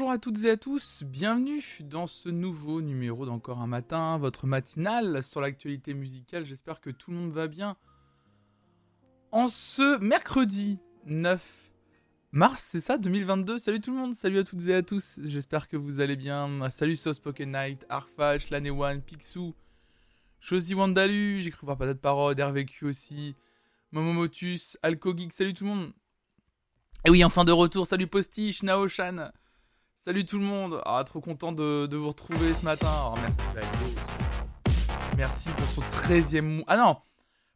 bonjour à toutes et à tous, bienvenue dans ce nouveau numéro d'Encore un matin, votre matinale sur l'actualité musicale, j'espère que tout le monde va bien. En ce mercredi 9 mars, c'est ça, 2022, salut tout le monde, salut à toutes et à tous, j'espère que vous allez bien. Salut Sauce Pocket Night, Arfash, Lanewan, Picsou, Chosy Wandalu, j'ai cru voir peut-être Parode, RVQ aussi, Momomotus, Alcogeek, salut tout le monde. Et oui, enfin de retour, salut Postiche, Naoshan. Salut tout le monde. Ah, trop content de, vous retrouver ce matin. Oh, merci Merci pour son 13e mois. Ah non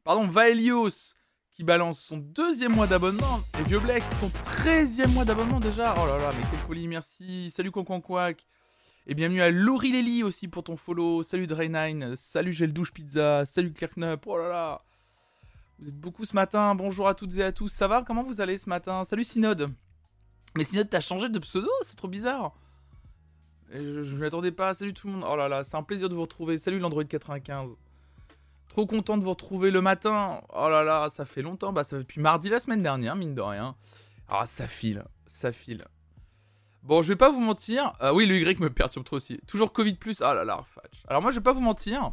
Pardon, Vaelios qui balance son deuxième mois d'abonnement. Et Vieux Black, son 13e mois d'abonnement déjà. Oh là là, mais quelle folie, merci. Salut Quack. Et bienvenue à Laurie Lely aussi pour ton follow. Salut Drainine. Salut Gel Douche Pizza. Salut Kirknup. Oh là là. Vous êtes beaucoup ce matin. Bonjour à toutes et à tous. Ça va? Comment vous allez ce matin? Salut Synode. Mais Synode, t'as changé de pseudo C'est trop bizarre. je ne m'attendais pas. Salut tout le monde. Oh là là, c'est un plaisir de vous retrouver. Salut l'Android 95. Trop content de vous retrouver le matin. Oh là là, ça fait longtemps. Bah, ça fait depuis mardi la semaine dernière, mine de rien. Ah, ça file. Ça file. Bon, je vais pas vous mentir. Euh, oui, le Y me perturbe trop aussi. Toujours Covid. Ah là là, Alors, moi, je vais pas vous mentir.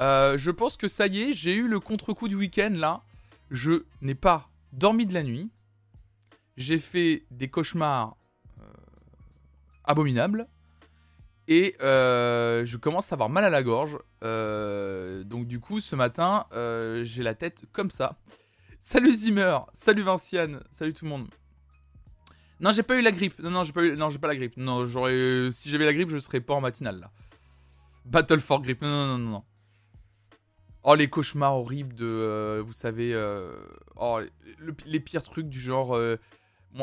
Euh, je pense que ça y est, j'ai eu le contre-coup du week-end là. Je n'ai pas dormi de la nuit. J'ai fait des cauchemars euh, abominables. Et euh, je commence à avoir mal à la gorge. donc du coup, ce matin, j'ai la tête comme ça. Salut Zimmer, salut Vinciane, salut tout le monde. Non, j'ai pas eu la grippe. Non, non, j'ai pas eu. Non, j'ai pas la grippe. Non, j'aurais. Si j'avais la grippe, je serais pas en matinale là. Battle for grippe. Non, non, non, non. Oh, les cauchemars horribles de. Euh, vous savez. Euh, oh, les pires trucs du genre. Euh,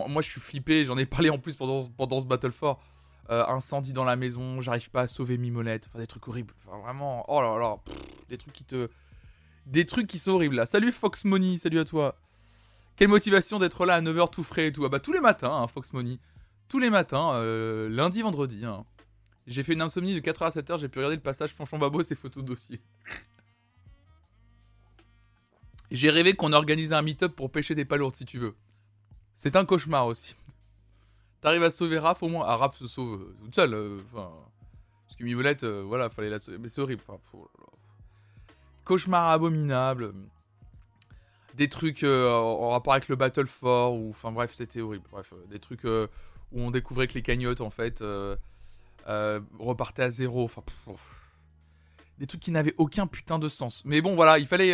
moi, je suis flippé, j'en ai parlé en plus pendant, pendant ce Battle for. incendie dans la maison, j'arrive pas à sauver Mimolette. Enfin, des trucs horribles. Enfin, vraiment. Oh là là. des trucs qui te. Des trucs qui sont horribles là. Salut Fox Money, salut à toi. Quelle motivation d'être là à 9h tout frais et tout. Ah bah, tous les matins, hein, Fox Money. Tous les matins, lundi, vendredi. Hein. J'ai fait une insomnie de 4h à 7h, j'ai pu regarder le passage Fanchon Babo, ses photos dossier. J'ai rêvé qu'on organisait un meet-up pour pêcher des palourdes si tu veux. C'est un cauchemar aussi. T'arrives à sauver Raph au moins. Ah, Raph se sauve euh, toute seule. Euh, enfin. parce que Mimolette, euh, voilà, fallait la sauver. Mais c'est horrible. cauchemar abominable. Des trucs en rapport avec le Battle for. Ou, enfin bref, c'était horrible. Bref, des trucs où on découvrait que les cagnottes, en fait, repartaient à zéro. Enfin. des trucs qui n'avaient aucun putain de sens. Mais bon, voilà, il fallait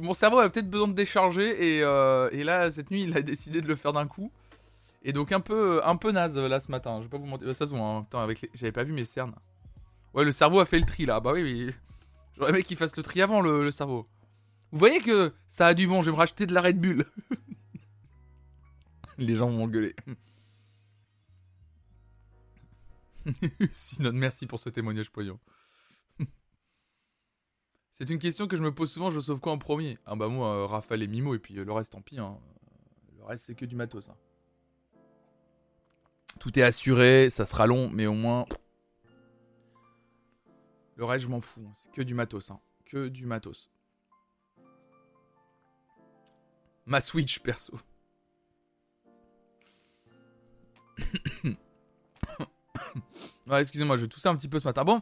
mon cerveau avait peut-être besoin de décharger euh, et, là cette nuit il a décidé de le faire d'un coup. Et donc un peu un peu naze là ce matin. Je vais pas vous mentir, ça se voit. Hein. avec j'avais pas vu mes cernes. Ouais, le cerveau a fait le tri là. Bah oui, oui. J'aurais aimé qu'il fasse le tri avant le, cerveau. Vous voyez que ça a du bon. Je vais me racheter de la Red Bull. Les gens vont gueuler. Sinon, merci pour ce témoignage poignant. C'est une question que je me pose souvent, je sauve quoi en premier? Ah bah moi, euh, et Mimo, et puis euh, le reste, tant pis. Hein. Le reste, c'est que du matos. Hein. Tout est assuré, ça sera long, mais au moins... Le reste, je m'en fous. C'est que du matos. Hein. Que du matos. Ma Switch, perso. excusez-moi, je toussais un petit peu ce matin. Bon,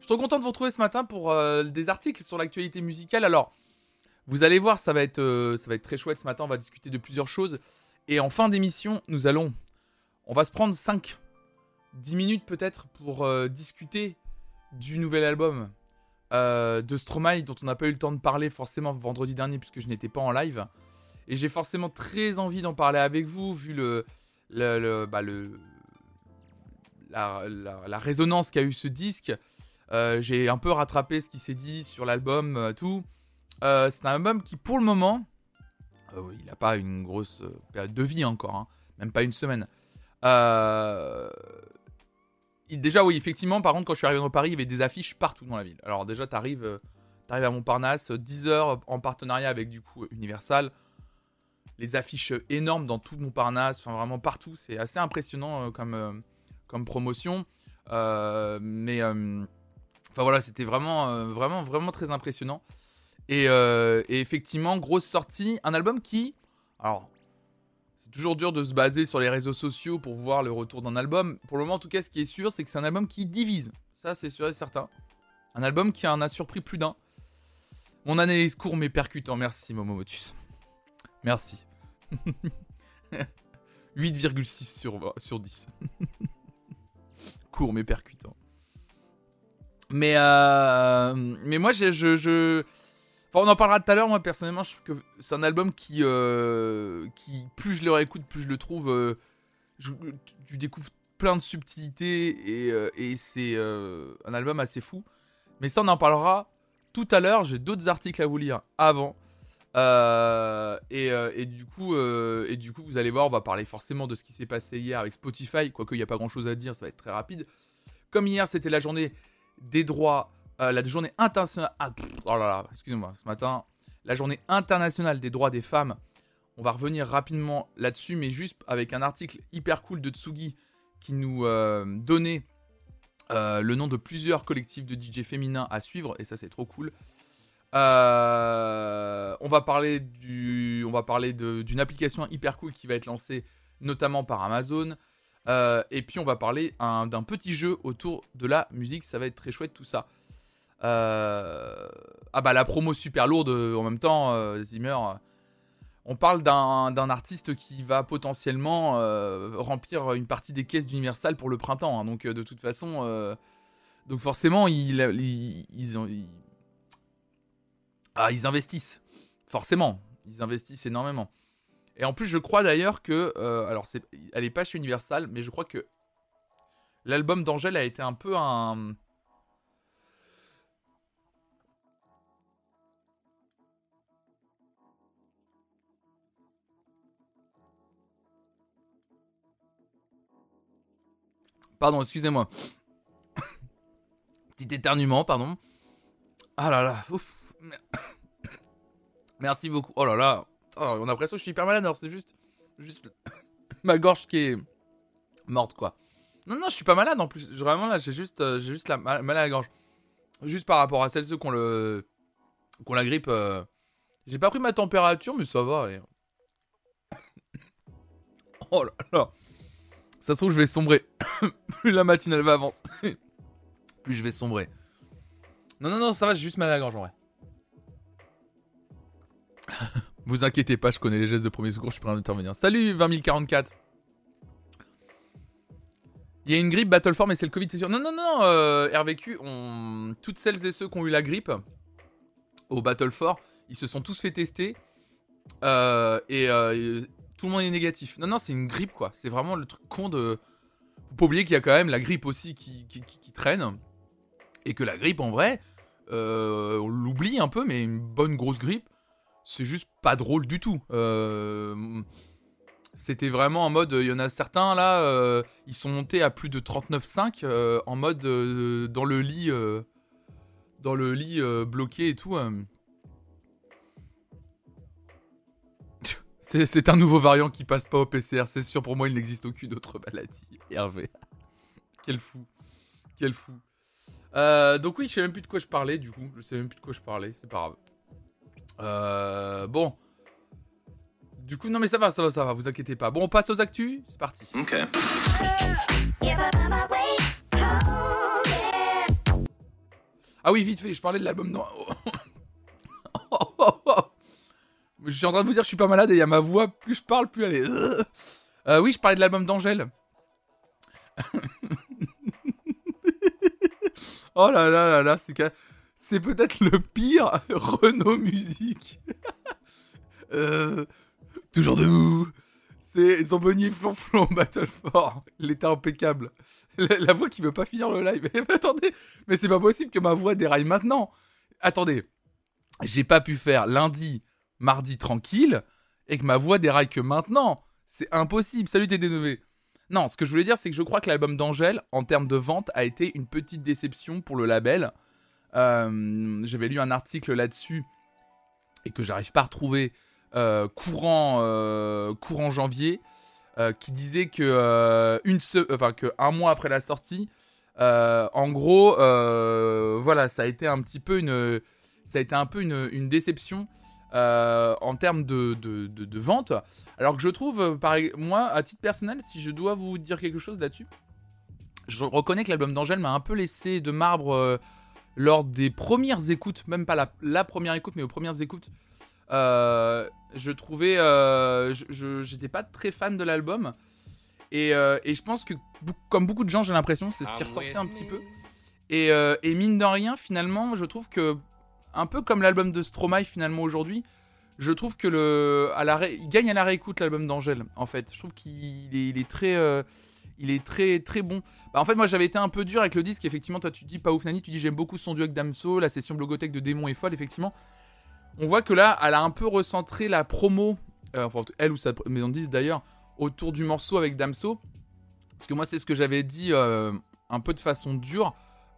je suis trop content de vous retrouver ce matin pour euh, des articles sur l'actualité musicale. Alors, vous allez voir, ça va, être, euh, ça va être très chouette ce matin. On va discuter de plusieurs choses. Et en fin d'émission, nous allons. On va se prendre 5, 10 minutes peut-être pour euh, discuter du nouvel album de Stromae, dont on n'a pas eu le temps de parler forcément vendredi dernier, puisque je n'étais pas en live. Et j'ai forcément très envie d'en parler avec vous, vu le, le, bah, le la, la, résonance qu'a eu ce disque. Euh, j'ai un peu rattrapé ce qui s'est dit sur l'album, euh, tout. Euh, c'est un album qui, pour le moment, il n'a pas une grosse période de vie encore, hein. même pas une semaine. Déjà, oui, effectivement, par contre, quand je suis arrivé dans Paris, il y avait des affiches partout dans la ville. Alors, déjà, tu arrives, arrives à Montparnasse, 10 heures en partenariat avec du coup Universal. Les affiches énormes dans tout Montparnasse, enfin vraiment partout. C'est assez impressionnant comme, comme promotion. mais Enfin voilà, c'était vraiment, euh, vraiment, vraiment très impressionnant. Euh, et, effectivement, grosse sortie, un album qui, alors, c'est toujours dur de se baser sur les réseaux sociaux pour voir le retour d'un album. Pour le moment, en tout cas, ce qui est sûr, c'est que c'est un album qui divise. Ça, c'est sûr et certain. Un album qui en a surpris plus d'un. Mon analyse court mais percutant. Merci, Momomotus. Merci. 8,6 sur, sur 10. court mais percutant. Mais, euh, mais moi, je, je, Enfin, on en parlera tout à l'heure. Moi, personnellement, je trouve que c'est un album qui, euh, qui, plus je le réécoute, plus je le trouve. Euh, je, tu découvres plein de subtilités et, et c'est un album assez fou. Mais ça, on en parlera tout à l'heure. J'ai d'autres articles à vous lire avant. Et, et, du coup, et du coup, vous allez voir, on va parler forcément de ce qui s'est passé hier avec Spotify. Quoique, il n'y a pas grand chose à dire, ça va être très rapide. Comme hier, c'était la journée des droits euh, la journée internationale. Ah, oh là là, excusez-moi, ce matin, la journée internationale des droits des femmes. On va revenir rapidement là-dessus, mais juste avec un article hyper cool de Tsugi qui nous euh, donnait euh, le nom de plusieurs collectifs de DJ féminins à suivre, et ça c'est trop cool. on va parler du, on va parler d'une application hyper cool qui va être lancée notamment par Amazon. Et puis on va parler d'un petit jeu autour de la musique, ça va être très chouette tout ça. Euh, ah bah la promo super lourde euh, en même temps, euh, Zimmer. On parle d'un artiste qui va potentiellement remplir une partie des caisses d'Universal pour le printemps. Hein. donc de toute façon, donc forcément ils, ils, ah, ils investissent. Forcément, ils investissent énormément. Et en plus, je crois d'ailleurs que, alors c'est, elle est pas chez Universal, mais je crois que l'album d'Angèle a été un peu un Pardon, excusez-moi. Petit éternuement, pardon. Ah là là. Ouf. Merci beaucoup. Oh là là. Oh, on a l'impression que je suis hyper malade alors c'est juste. Juste ma gorge qui est morte quoi. Non, non, je suis pas malade en plus. Vraiment là, j'ai juste, euh, juste la, mal, à la gorge. Juste par rapport à celles ceux qui ont le. qui la grippe. Euh, j'ai pas pris ma température, mais ça va. oh là là. Ça se trouve, je vais sombrer. plus la matinale va avancer, plus je vais sombrer. Non, non, non, ça va, j'ai juste mal à la gorge en vrai. Vous inquiétez pas, je connais les gestes de premier secours, je suis prêt à intervenir. Salut 20044 Il y a une grippe Battleform mais c'est le Covid, c'est sûr. Non, non, non, euh, RVQ, toutes celles et ceux qui ont eu la grippe au Battle ils se sont tous fait tester. Euh, et, euh, tout le monde est négatif. Non, non, c'est une grippe, quoi. C'est vraiment le truc con de. Faut pas oublier qu'il y a quand même la grippe aussi qui, traîne. Et que la grippe, en vrai, on l'oublie un peu, mais une bonne grosse grippe, c'est juste pas drôle du tout. Euh, c'était vraiment en mode. Il y en a certains là, euh, ils sont montés à plus de 39,5 en mode dans le lit. dans le lit bloqué et tout. C'est un nouveau variant qui passe pas au PCR, c'est sûr. Pour moi, il n'existe aucune autre maladie. Hervé. Quel fou. Quel fou. Euh, donc oui, je sais même plus de quoi je parlais, du coup. Je sais même plus de quoi je parlais, c'est pas grave. Euh, bon. Du coup, non mais ça va, ça va, ça va, vous inquiétez pas. Bon, on passe aux actus, c'est parti. Ok. Ah oui, vite fait, je parlais de l'album... Non. Je suis en train de vous dire que je suis pas malade et il y a ma voix, plus je parle, plus elle est. Euh, oui, je parlais de l'album d'Angèle. oh là là là là, c'est c'est peut-être le pire Renault Musique. euh, toujours debout. C'est Zamboni Flonflon Battle for. Il était impeccable. La, voix qui veut pas finir le live. Mais attendez, mais c'est pas possible que ma voix déraille maintenant. Attendez, j'ai pas pu faire lundi mardi tranquille et que ma voix déraille que maintenant. C'est impossible. Salut TD9. Non, ce que je voulais dire, c'est que je crois que l'album d'Angèle, en termes de vente, a été une petite déception pour le label. Euh, j'avais lu un article là-dessus et que j'arrive pas à retrouver euh, courant, euh, courant janvier qui disait que, une enfin, que un mois après la sortie, en gros, voilà, ça a été un petit peu une, ça a été un peu une, déception en termes de, de, de, vente. Alors que je trouve, moi, à titre personnel, si je dois vous dire quelque chose là-dessus, je reconnais que l'album d'Angèle m'a un peu laissé de marbre lors des premières écoutes, même pas la, la première écoute, mais aux premières écoutes. je trouvais, je j'étais pas très fan de l'album. Et, et, je pense que, comme beaucoup de gens, j'ai l'impression, c'est ce qui ah ressortait un petit peu. Euh, et, mine de rien, finalement, je trouve que, un peu comme l'album de Stromae, finalement, aujourd'hui, je trouve que le, à la il gagne à la réécoute l'album d'Angèle, en fait. Je trouve qu'il est, il est très. Euh, il est très très bon. Bah, en fait, moi j'avais été un peu dur avec le disque. Effectivement, toi tu dis pas ouf Nani, tu dis j'aime beaucoup son duo avec Damso, la session blogothèque de Démon est folle. Effectivement, on voit que là, elle a un peu recentré la promo, euh, enfin elle ou sa maison de disque d'ailleurs, autour du morceau avec Damso. Parce que moi, c'est ce que j'avais dit un peu de façon dure.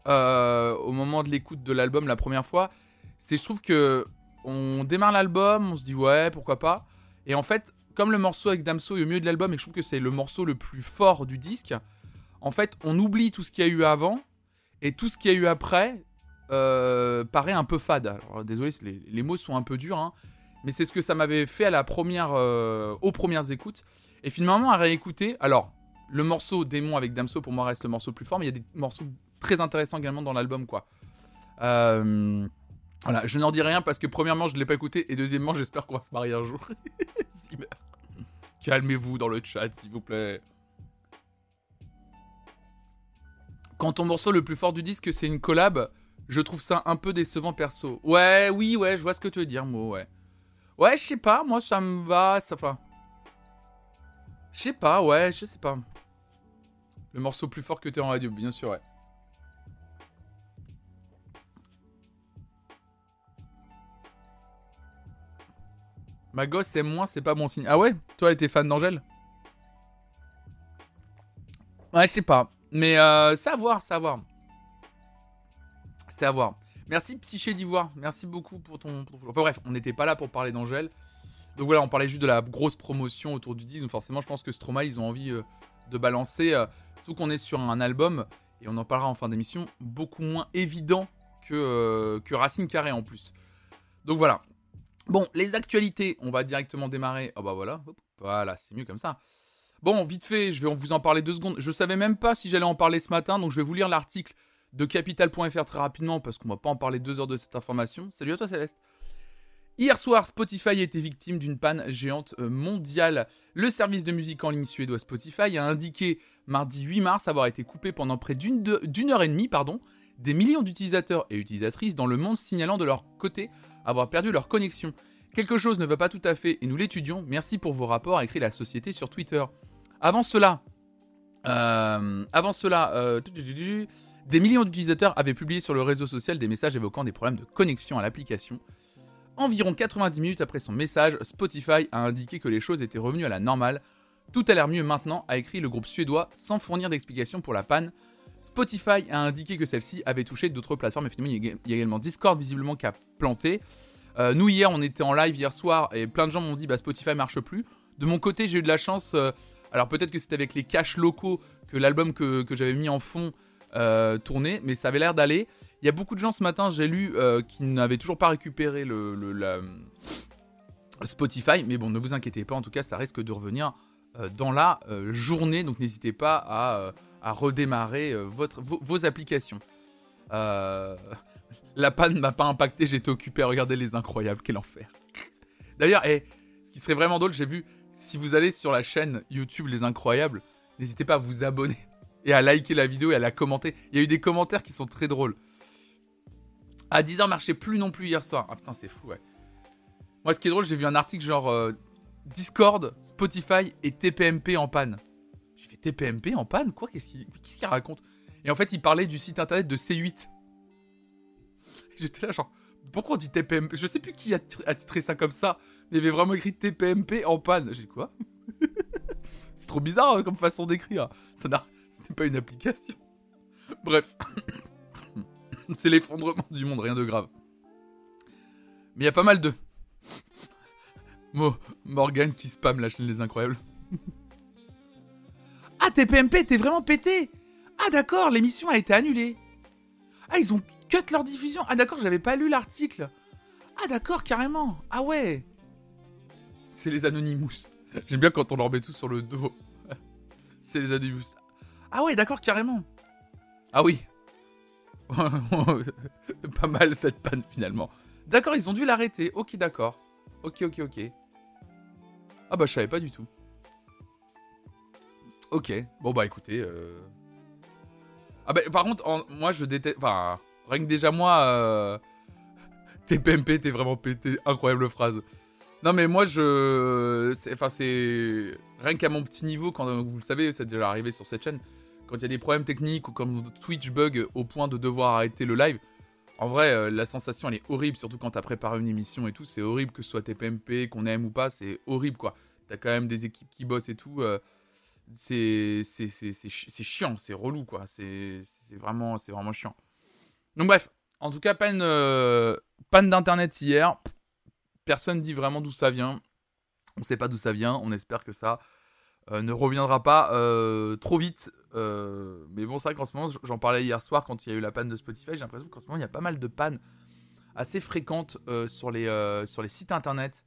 Euh, au moment de l'écoute de l'album la première fois, c'est je trouve que on démarre l'album, on se dit ouais pourquoi pas, et en fait comme le morceau avec Damso est au milieu de l'album et je trouve que c'est le morceau le plus fort du disque, en fait on oublie tout ce qu'il y a eu avant et tout ce qu'il y a eu après euh, paraît un peu fade. Alors, désolé, les, mots sont un peu durs, hein, mais c'est ce que ça m'avait fait à la première, euh, aux premières écoutes. Et finalement à réécouter, alors le morceau Démon avec Damso pour moi reste le morceau le plus fort, mais il y a des morceaux très intéressant également dans l'album, quoi. Euh, voilà, je n'en dis rien parce que premièrement, je ne l'ai pas écouté et deuxièmement, j'espère qu'on va se marier un jour. Calmez-vous dans le chat, s'il vous plaît. Quand ton morceau le plus fort du disque, c'est une collab, je trouve ça un peu décevant perso. Ouais, oui, ouais, je vois ce que tu veux dire, moi, ouais. Ouais, je sais pas, moi ça me va, ça va. Je sais pas, ouais, je sais pas. Le morceau plus fort que t'es en radio, bien sûr, ouais. Ma gosse c'est moi, c'est pas bon signe. Ah ouais? Toi, était fan d'Angèle? Ouais, je sais pas. Mais euh, c'est à voir, c'est à voir. Merci Psyché d'Ivoire. Merci beaucoup pour ton, Enfin bref, on n'était pas là pour parler d'Angèle. Donc voilà, on parlait juste de la grosse promotion autour du 10. Donc forcément, je pense que Stromae, ils ont envie euh, de balancer. Euh, surtout qu'on est sur un album, et on en parlera en fin d'émission, beaucoup moins évident que, que Racine Carré en plus. Donc voilà, Bon, les actualités, on va directement démarrer. Oh bah voilà, voilà, c'est mieux comme ça. Bon, vite fait, je vais vous en parler deux secondes. Je savais même pas si j'allais en parler ce matin, donc je vais vous lire l'article de capital.fr très rapidement parce qu'on va pas en parler deux heures de cette information. Salut à toi Céleste. Hier soir, Spotify a été victime d'une panne géante euh, mondiale. Le service de musique en ligne suédois Spotify a indiqué mardi 8 mars avoir été coupé pendant près d'une heure et demie, pardon, des millions d'utilisateurs et utilisatrices dans le monde signalant de leur côté avoir perdu leur connexion. Quelque chose ne va pas tout à fait et nous l'étudions. Merci pour vos rapports, a écrit la société sur Twitter. Avant cela, euh, avant cela, euh, des millions d'utilisateurs avaient publié sur le réseau social des messages évoquant des problèmes de connexion à l'application. Environ 90 minutes après son message, Spotify a indiqué que les choses étaient revenues à la normale. Tout a l'air mieux maintenant, a écrit le groupe suédois sans fournir d'explication pour la panne. Spotify a indiqué que celle-ci avait touché d'autres plateformes. Et il y a également Discord visiblement qui a planté. Euh, nous hier, on était en live hier soir et plein de gens m'ont dit bah Spotify marche plus. De mon côté, j'ai eu de la chance. Euh, alors peut-être que c'était avec les caches locaux que l'album que, j'avais mis en fond euh, tournait, mais ça avait l'air d'aller. Il y a beaucoup de gens ce matin, j'ai lu, qui n'avaient toujours pas récupéré le, Spotify. Mais bon, ne vous inquiétez pas, en tout cas, ça risque de revenir dans la journée. Donc n'hésitez pas à à redémarrer euh, votre, vos, applications. Euh, la panne m'a pas impacté, j'étais occupé à regarder les incroyables, quel enfer. D'ailleurs, eh, ce qui serait vraiment drôle, j'ai vu, si vous allez sur la chaîne YouTube Les Incroyables, n'hésitez pas à vous abonner et à liker la vidéo et à la commenter. Il y a eu des commentaires qui sont très drôles. À 10h, marchait plus non plus hier soir. Ah putain, c'est fou, ouais. Moi, ce qui est drôle, j'ai vu un article genre euh, Discord, Spotify et TPMP en panne. TPMP en panne Quoi Qu'est-ce qu'il raconte? Et en fait, il parlait du site internet de C8. J'étais là, genre, pourquoi on dit TPMP Je sais plus qui a, titré ça comme ça, mais il avait vraiment écrit TPMP en panne. J'ai quoi? C'est trop bizarre hein, comme façon d'écrire. Ça n'a, ce n'est pas une application. Bref, c'est l'effondrement du monde, rien de grave. Mais il y a pas mal de. Morgan qui spam la chaîne Les Incroyables. Ah, TPMP, t'es vraiment pété Ah, d'accord, l'émission a été annulée. Ah, ils ont cut leur diffusion. Ah, d'accord, j'avais pas lu l'article. Ah d'accord, carrément. Ah ouais. C'est les Anonymous. J'aime bien quand on leur met tout sur le dos. C'est les Anonymous. Ah ouais, d'accord, carrément. Ah oui. Pas mal cette panne finalement. D'accord, ils ont dû l'arrêter. Ok, d'accord. Ok, ok, ok. Ah bah je savais pas du tout. Ok. Bon bah écoutez. Euh... Ah bah par contre, moi je déteste... Enfin, rien que déjà moi... Euh... TPMP, t'es vraiment pété. Incroyable phrase. Non mais moi je... Enfin c'est... Rien qu'à mon petit niveau, quand vous le savez, c'est déjà arrivé sur cette chaîne, quand il y a des problèmes techniques ou comme Twitch bug au point de devoir arrêter le live, en vrai, euh, la sensation elle est horrible, surtout quand t'as préparé une émission et tout. C'est horrible que ce soit TPMP, qu'on aime ou pas, c'est horrible quoi. T'as quand même des équipes qui bossent et tout. Euh, c'est chiant, c'est relou quoi. C'est vraiment, vraiment chiant. Donc bref, en tout cas, panne, euh, panne d'internet hier. Personne dit vraiment d'où ça vient. On sait pas d'où ça vient. On espère que ça ne reviendra pas trop vite. mais bon, c'est vrai qu'en ce moment, j'en parlais hier soir quand il y a eu la panne de Spotify. J'ai l'impression qu'en ce moment, il y a pas mal de pannes assez fréquentes sur, les, sur les sites internet.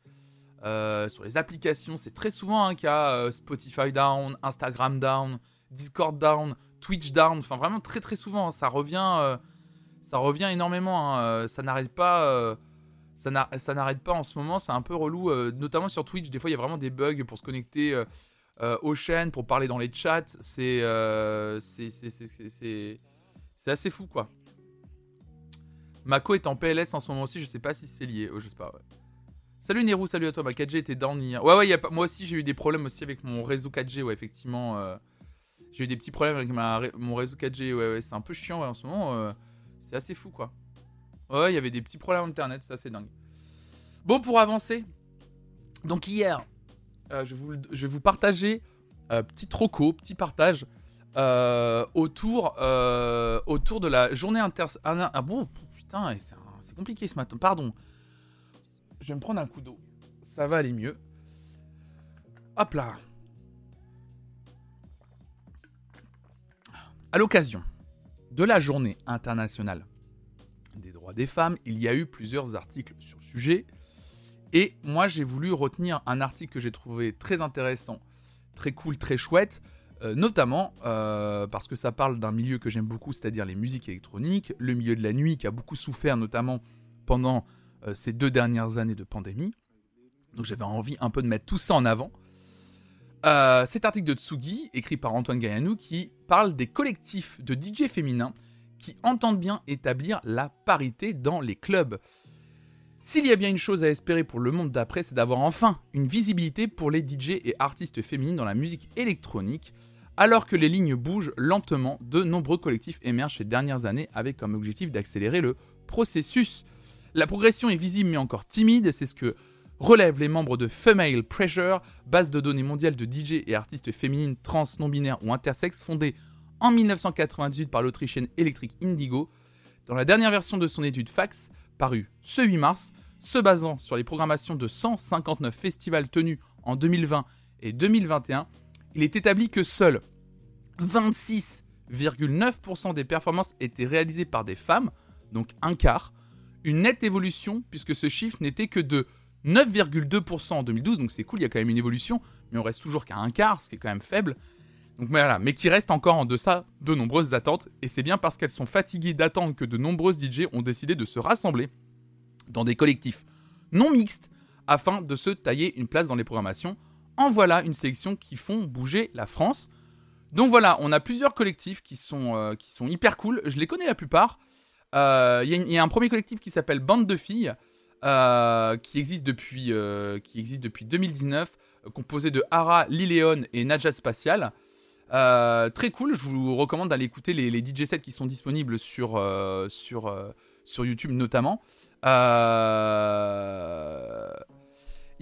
Euh, sur les applications, c'est très souvent un cas euh, Spotify down, Instagram down, Discord down, Twitch down. Enfin, vraiment très très souvent. Hein. ça revient, euh, ça revient énormément. Hein. ça n'arrête pas. ça n'arrête pas en ce moment. C'est un peu relou, notamment sur Twitch. Des fois, il y a vraiment des bugs pour se connecter aux chaînes, pour parler dans les chats. C'est c'est assez fou quoi. Mako est en PLS en ce moment aussi. Je sais pas si c'est lié. Oh, je sais pas. Ouais. Salut Nero, salut à toi. Ma 4G était down hier. Ouais, ouais, moi aussi j'ai eu des problèmes aussi avec mon réseau 4G. Ouais, effectivement. Euh, j'ai eu des petits problèmes avec mon réseau 4G. Ouais, ouais, c'est un peu chiant en ce moment. Euh, c'est assez fou quoi. Ouais, il y avait des petits problèmes internet, c'est assez dingue. Bon, pour avancer. Donc hier, euh, je, vous, je, vais vous, partager petit troco, petit partage autour, autour de la journée inter. Ah, bon, putain, c'est compliqué ce matin. Pardon. Je vais me prendre un coup d'eau. Ça va aller mieux. Hop là. À l'occasion de la journée internationale des droits des femmes, il y a eu plusieurs articles sur le sujet. Et moi, j'ai voulu retenir un article que j'ai trouvé très intéressant, très cool, très chouette, euh, notamment euh, parce que ça parle d'un milieu que j'aime beaucoup, c'est-à-dire les musiques électroniques, le milieu de la nuit qui a beaucoup souffert, notamment pendant ces deux dernières années de pandémie. Donc j'avais envie un peu de mettre tout ça en avant. Euh, cet article de Tsugi, écrit par Antoine Gaillanou, qui parle des collectifs de DJ féminins qui entendent bien établir la parité dans les clubs. S'il y a bien une chose à espérer pour le monde d'après, c'est d'avoir enfin une visibilité pour les DJ et artistes féminines dans la musique électronique. Alors que les lignes bougent lentement, de nombreux collectifs émergent ces dernières années avec comme objectif d'accélérer le processus. La progression est visible mais encore timide, c'est ce que relèvent les membres de Female Pressure, base de données mondiale de DJ et artistes féminines trans, non-binaires ou intersexes fondée en 1998 par l'Autrichienne Electric Indigo. Dans la dernière version de son étude Fax, parue ce 8 mars, se basant sur les programmations de 159 festivals tenus en 2020 et 2021, il est établi que seuls 26,9% des performances étaient réalisées par des femmes, donc un quart, une nette évolution, puisque ce chiffre n'était que de 9,2% en 2012, donc c'est cool, il y a quand même une évolution, mais on reste toujours qu'à un quart, ce qui est quand même faible. Donc voilà, mais qui reste encore en deçà de nombreuses attentes, et c'est bien parce qu'elles sont fatiguées d'attendre que de nombreuses DJ ont décidé de se rassembler dans des collectifs non mixtes afin de se tailler une place dans les programmations. En voilà une sélection qui font bouger la France. Donc voilà, on a plusieurs collectifs qui sont, euh, qui sont hyper cool, je les connais la plupart. Euh, il y, a un premier collectif qui s'appelle Bande de filles, euh, qui, existe depuis, euh, qui existe depuis 2019, composé de Hara, Liléon et Najat Spatial. très cool, je vous recommande d'aller écouter les, DJ sets qui sont disponibles sur, sur, sur YouTube notamment. Il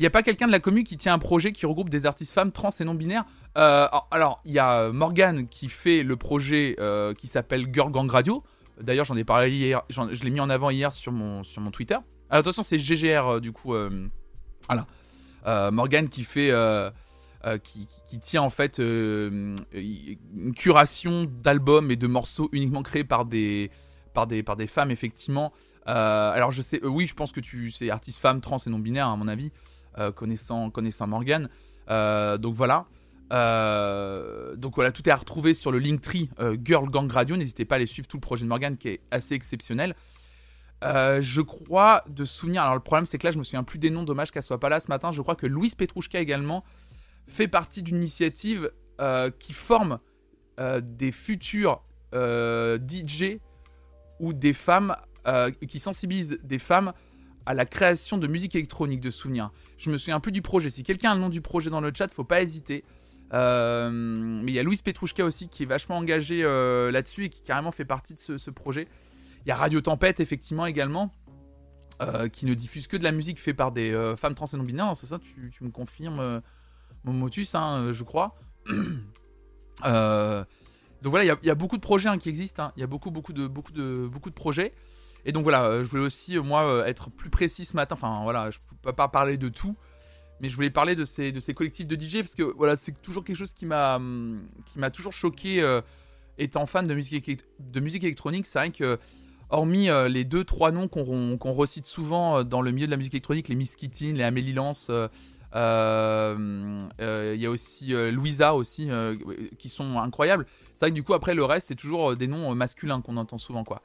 n'y a pas quelqu'un de la commune qui tient un projet qui regroupe des artistes femmes, trans et non-binaires? Alors, il y a Morgane qui fait le projet qui s'appelle Girl Gang Radio. D'ailleurs, j'en ai parlé hier, je l'ai mis en avant hier sur mon, Twitter. Alors, attention, c'est GGR, euh, du coup. Euh, voilà. Euh, Morgan qui fait. Qui, qui, tient en fait une curation d'albums et de morceaux uniquement créés par des, femmes, effectivement, alors je sais, oui, je pense que tu c'est artiste femme, trans et non binaire à mon avis, connaissant connaissant Morgan. donc voilà. Donc voilà, tout est à retrouver sur le Linktree Girl Gang Radio. N'hésitez pas à aller suivre tout le projet de Morgan qui est assez exceptionnel. je crois de souvenir. Alors le problème c'est que là je me souviens plus des noms. Dommage qu'elle soit pas là ce matin. Je crois que Louise Petrouchka également fait partie d'une initiative qui forme des futurs DJ ou des femmes euh, qui sensibilisent des femmes à la création de musique électronique de souvenirs. Je me souviens plus du projet. Si quelqu'un a le nom du projet dans le chat, faut pas hésiter. Euh, mais il y a Louise Petrouchka aussi qui est vachement engagée euh, là-dessus et qui carrément fait partie de ce, projet. Il y a Radio Tempête effectivement également. qui ne diffuse que de la musique faite par des femmes trans et non binaires. C'est ça, tu, me confirmes, mon motus, hein, je crois. Donc voilà, il y, a beaucoup de projets hein, qui existent. Hein. Il y a beaucoup, beaucoup de, beaucoup de, beaucoup de projets. Et donc voilà, euh, je voulais aussi euh, moi euh, être plus précis ce matin. Enfin voilà, je peux pas parler de tout, mais je voulais parler de ces, collectifs de DJ parce que voilà, c'est toujours quelque chose qui m'a, hum, toujours choqué étant fan de musique, électronique. C'est vrai que hormis les deux trois noms qu'on, recite souvent dans le milieu de la musique électronique, les Miss Kittin, les Amélie Lance. Il y a aussi Louisa aussi qui sont incroyables. C'est vrai que du coup, après, le reste, c'est toujours euh, des noms euh, masculins qu'on entend souvent, quoi.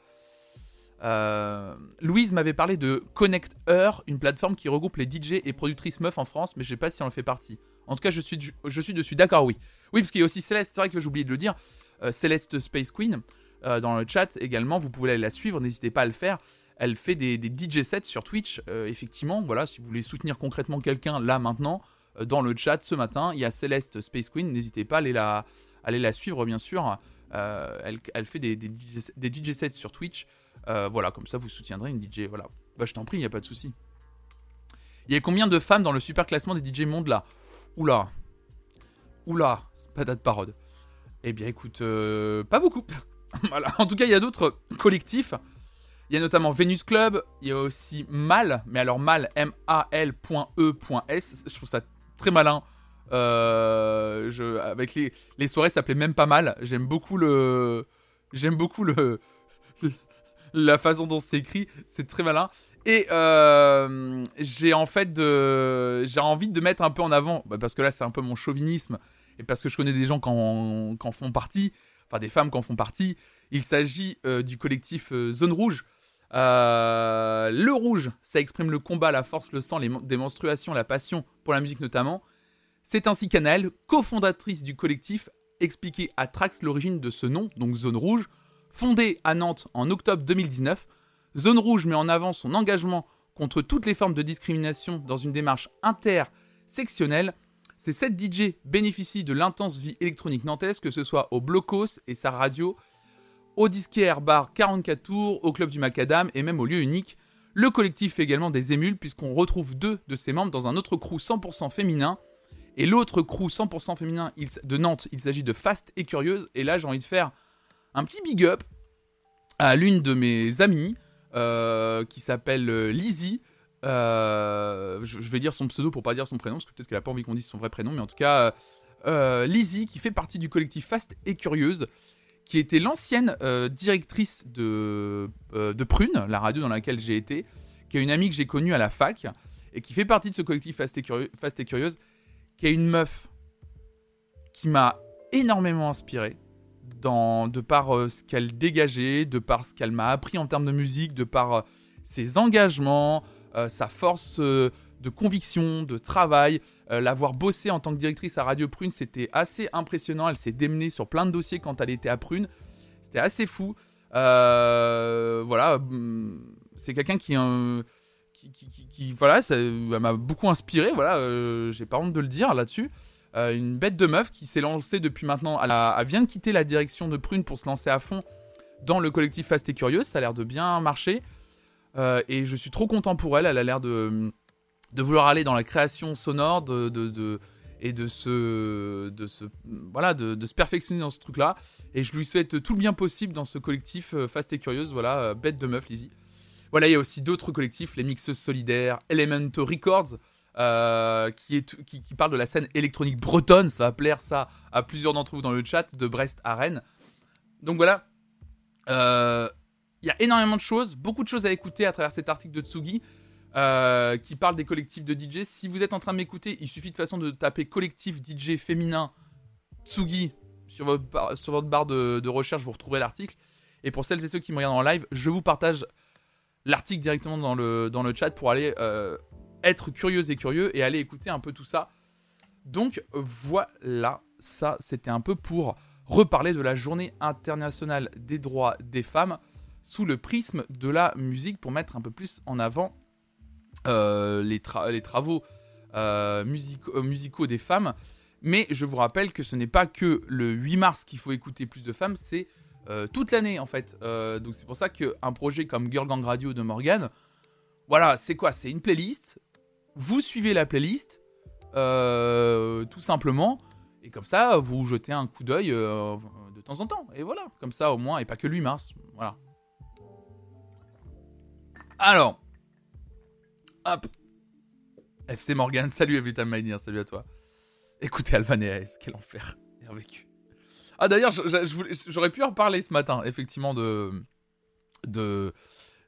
Euh, Louise m'avait parlé de Connect Her, une plateforme qui regroupe les DJ et productrices meufs en France, mais je sais pas si on en fait partie. En tout cas, je suis, dessus, d'accord, oui. Oui, parce qu'il y a aussi Céleste, c'est vrai que j'ai oublié de le dire, Céleste Space Queen, dans le chat également, vous pouvez aller la suivre, n'hésitez pas à le faire. Elle fait des, DJ sets sur Twitch, effectivement, voilà, si vous voulez soutenir concrètement quelqu'un là maintenant, dans le chat ce matin, il y a Céleste Space Queen, n'hésitez pas à aller la, suivre bien sûr. Euh, elle, fait des, DJ sets sur Twitch. Euh, voilà, comme ça vous soutiendrez une DJ. Voilà. Bah, je t'en prie, il n'y a pas de souci. Il y a combien de femmes dans le super classement des DJ Monde là? Oula. Oula, de parode. Eh bien écoute, euh, pas beaucoup. voilà. En tout cas, il y a d'autres collectifs. Il y a notamment Venus Club, il y a aussi Mal, mais alors Mal, M-A-L.E.S. Je trouve ça très malin. Euh, je, avec les, les soirées, ça s'appelait même pas mal. J'aime beaucoup le, j'aime beaucoup le, la façon dont c'est écrit. C'est très malin. Et euh, j'ai en fait de, j'ai envie de mettre un peu en avant, bah, parce que là c'est un peu mon chauvinisme et parce que je connais des gens qui en, font partie, enfin des femmes qui en font partie. Il s'agit euh, du collectif Zone Rouge. le rouge, ça exprime le combat, la force, le sang, les démonstrations, la passion pour la musique notamment. C'est ainsi qu'Anaëlle, cofondatrice du collectif, expliquait à Trax l'origine de ce nom, donc Zone Rouge, fondée à Nantes en octobre 2019. Zone Rouge met en avant son engagement contre toutes les formes de discrimination dans une démarche intersectionnelle. Ces 7 DJ bénéficient de l'intense vie électronique nantaise, que ce soit au Blocos et sa radio, au disquaire bar 44 tours, au club du Macadam et même au lieu unique. Le collectif fait également des émules puisqu'on retrouve deux de ses membres dans un autre crew 100% féminin et l'autre crew 100% féminin de Nantes, il s'agit de Fast et Curieuse. Et là, j'ai envie de faire un petit big up à l'une de mes amies euh, qui s'appelle euh, Lizzie. Euh, je, vais dire son pseudo pour pas dire son prénom, parce que peut-être qu'elle a pas envie qu'on dise son vrai prénom, mais en tout cas, Lizzie, qui fait partie du collectif Fast et Curieuse, qui était l'ancienne directrice de, Prune, la radio dans laquelle j'ai été, qui est une amie que j'ai connue à la fac, et qui fait partie de ce collectif Fast et, Fast et Curieuse qui est une meuf qui m'a énormément inspiré dans, de par euh, ce qu'elle dégageait, de par ce qu'elle m'a appris en termes de musique, de par euh, ses engagements, euh, sa force de conviction, de travail. L'avoir bossé en tant que directrice à Radio Prune, c'était assez impressionnant. Elle s'est démenée sur plein de dossiers quand elle était à Prune. C'était assez fou. voilà, mm, c'est quelqu'un qui, voilà, m'a beaucoup inspiré, voilà, j'ai pas honte de le dire là-dessus. Euh, une bête de meuf qui s'est lancée depuis maintenant, elle, vient de quitter la direction de Prune pour se lancer à fond dans le collectif Fast et Curieuse, ça a l'air de bien marcher. Euh, et je suis trop content pour elle, elle a l'air de, de vouloir aller dans la création sonore de, de, et de se, de, se, voilà, de, se perfectionner dans ce truc-là. Et je lui souhaite tout le bien possible dans ce collectif Fast et Curieuse, voilà, bête de meuf, Lizzie. Voilà, il y a aussi d'autres collectifs, les Mixeuses Solidaires, Elemento Records, euh, qui, parle de la scène électronique bretonne. Ça va plaire ça à plusieurs d'entre vous dans le chat, de Brest à Rennes. Donc voilà. Euh, il y a énormément de choses, beaucoup de choses à écouter à travers cet article de Tsugi. Euh, qui parle des collectifs de DJ. Si vous êtes en train de m'écouter, il suffit de façon de taper collectif DJ féminin Tsugi sur votre, barre de, recherche, vous retrouverez l'article. Et pour celles et ceux qui me regardent en live, je vous partage l'article directement dans le, dans le chat pour aller être curieux et curieux et aller écouter un peu tout ça. Donc voilà, ça c'était un peu pour reparler de la journée internationale des droits des femmes sous le prisme de la musique pour mettre un peu plus en avant euh, les, les, travaux euh, euh, musicaux des femmes. Mais je vous rappelle que ce n'est pas que le 8 mars qu'il faut écouter plus de femmes, c'est toute l'année en fait. donc c'est pour ça qu'un projet comme Girl Gang Radio de Morgan, voilà, c'est quoi? C'est une playlist. Vous suivez la playlist, tout simplement. Et comme ça, vous jetez un coup d'œil de temps en temps. Et voilà, comme ça au moins, et pas que 8 mars. Voilà. Alors, FC Morgan, salut Everytime My Dear, salut à toi. Écoutez Alvaneres, quel enfer. Vécu. Ah d'ailleurs, j'aurais pu en parler ce matin, effectivement, de, de,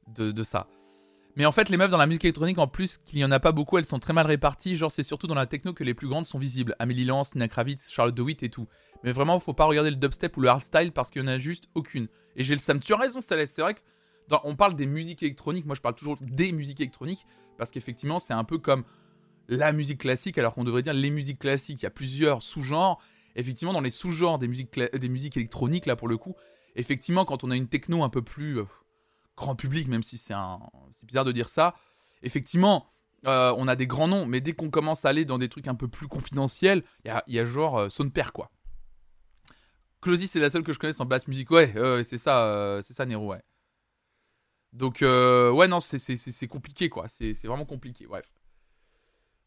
de, ça. Mais en fait, les meufs dans la musique électronique, en plus qu'il n'y en a pas beaucoup, elles sont très mal réparties. Genre, c'est surtout dans la techno que les plus grandes sont visibles. Amélie Lance, Nina Kravitz, Charlotte DeWitt et tout. Mais vraiment, faut pas regarder le dubstep ou le hardstyle parce qu'il y en a juste aucune. Et j'ai le Sam, tu as raison, ça C'est vrai que on parle des musiques électroniques. Moi, je parle toujours des musiques électroniques parce qu'effectivement, c'est un peu comme la musique classique, alors qu'on devrait dire les musiques classiques. Il y a plusieurs sous-genres. Effectivement, dans les sous-genres des musiques, des musiques électroniques, là, pour le coup, effectivement, quand on a une techno un peu plus euh, grand public, même si c'est un... bizarre de dire ça, effectivement, euh, on a des grands noms, mais dès qu'on commence à aller dans des trucs un peu plus confidentiels, il y a, genre euh, son père, quoi. Closy, c'est la seule que je connaisse en basse musique. Ouais, c'est ça, c'est ça, Nero, ouais. Donc, euh, ouais, non, c'est compliqué, quoi. C'est vraiment compliqué, bref.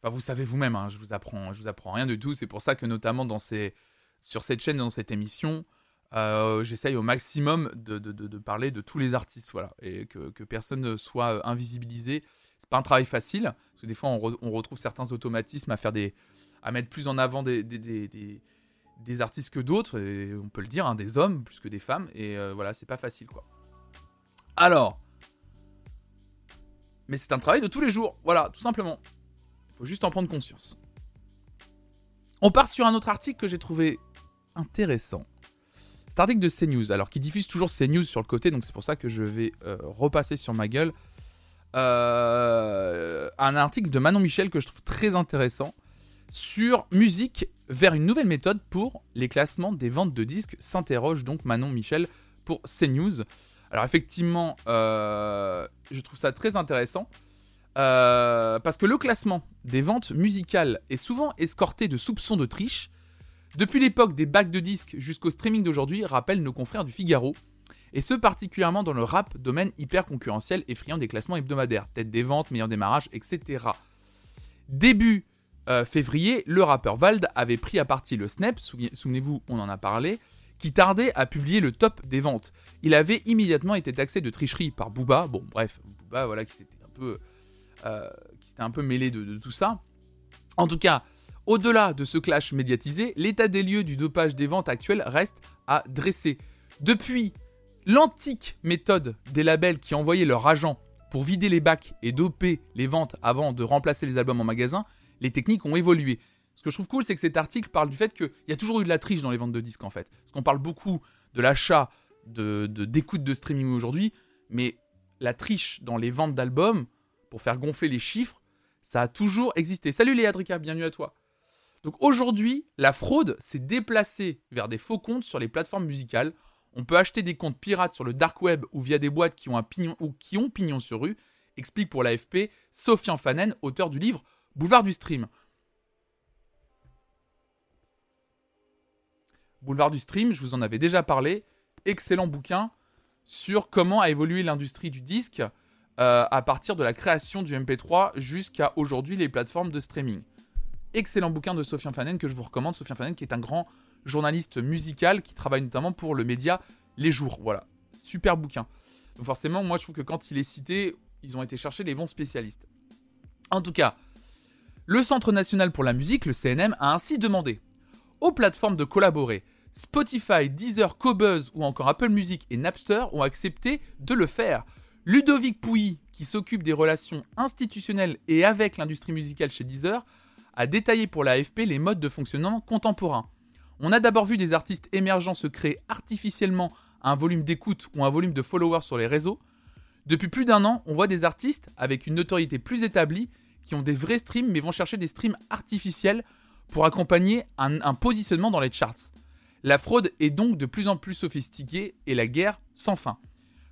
Enfin, vous savez vous-même, hein, je vous apprends, je vous apprends rien de tout. C'est pour ça que, notamment, dans ces, sur cette chaîne, dans cette émission, euh, j'essaye au maximum de, parler de tous les artistes, voilà. Et que, personne ne soit invisibilisé. C'est pas un travail facile, parce que des fois, on, on, retrouve certains automatismes à faire des. à mettre plus en avant des, des, des, des artistes que d'autres, et on peut le dire, hein, des hommes plus que des femmes, et euh, voilà, c'est pas facile, quoi. Alors, mais c'est un travail de tous les jours. Voilà, tout simplement. Il faut juste en prendre conscience. On part sur un autre article que j'ai trouvé intéressant. Cet article de CNews, alors qui diffuse toujours CNews sur le côté, donc c'est pour ça que je vais euh, repasser sur ma gueule. Euh, un article de Manon Michel que je trouve très intéressant sur musique vers une nouvelle méthode pour les classements des ventes de disques. S'interroge donc Manon Michel pour CNews. Alors effectivement, euh, je trouve ça très intéressant. Parce que le classement des ventes musicales est souvent escorté de soupçons de triche. Depuis l'époque des bacs de disques jusqu'au streaming d'aujourd'hui, rappellent nos confrères du Figaro. Et ce particulièrement dans le rap, domaine hyper concurrentiel et friand des classements hebdomadaires, tête des ventes, meilleur démarrage, etc. Début euh, février, le rappeur Vald avait pris à partie le Snap, souvenez-vous, on en a parlé, qui tardait à publier le top des ventes. Il avait immédiatement été taxé de tricherie par Booba. Bon, bref, Booba, voilà, qui s'était un peu, euh, qui s'était un peu mêlé de, tout ça. En tout cas, au-delà de ce clash médiatisé, l'état des lieux du dopage des ventes actuelles reste à dresser. Depuis l'antique méthode des labels qui envoyaient leurs agents pour vider les bacs et doper les ventes avant de remplacer les albums en magasin, les techniques ont évolué. Ce que je trouve cool, c'est que cet article parle du fait qu'il y a toujours eu de la triche dans les ventes de disques, en fait. Parce qu'on parle beaucoup de l'achat de, d'écoute de, streaming aujourd'hui, mais la triche dans les ventes d'albums, pour faire gonfler les chiffres, ça a toujours existé. Salut Léadrika, bienvenue à toi. Donc aujourd'hui, la fraude s'est déplacée vers des faux comptes sur les plateformes musicales. On peut acheter des comptes pirates sur le dark web ou via des boîtes qui ont un pignon ou qui ont pignon sur rue, explique pour l'AFP Sofian Fanen, auteur du livre Boulevard du Stream. Boulevard du Stream, je vous en avais déjà parlé. Excellent bouquin sur comment a évolué l'industrie du disque euh, à partir de la création du MP3 jusqu'à aujourd'hui les plateformes de streaming. Excellent bouquin de Sofian Fanen que je vous recommande. Sofian Fanen qui est un grand journaliste musical qui travaille notamment pour le média Les Jours. Voilà, super bouquin. Forcément, moi je trouve que quand il est cité, ils ont été chercher les bons spécialistes. En tout cas, le Centre national pour la musique, le CNM, a ainsi demandé aux plateformes de collaborer Spotify, Deezer, Cobuzz ou encore Apple Music et Napster ont accepté de le faire. Ludovic Pouilly, qui s'occupe des relations institutionnelles et avec l'industrie musicale chez Deezer, a détaillé pour l'AFP les modes de fonctionnement contemporains. On a d'abord vu des artistes émergents se créer artificiellement un volume d'écoute ou un volume de followers sur les réseaux. Depuis plus d'un an, on voit des artistes avec une notoriété plus établie qui ont des vrais streams mais vont chercher des streams artificiels pour accompagner un, un positionnement dans les charts. La fraude est donc de plus en plus sophistiquée et la guerre sans fin.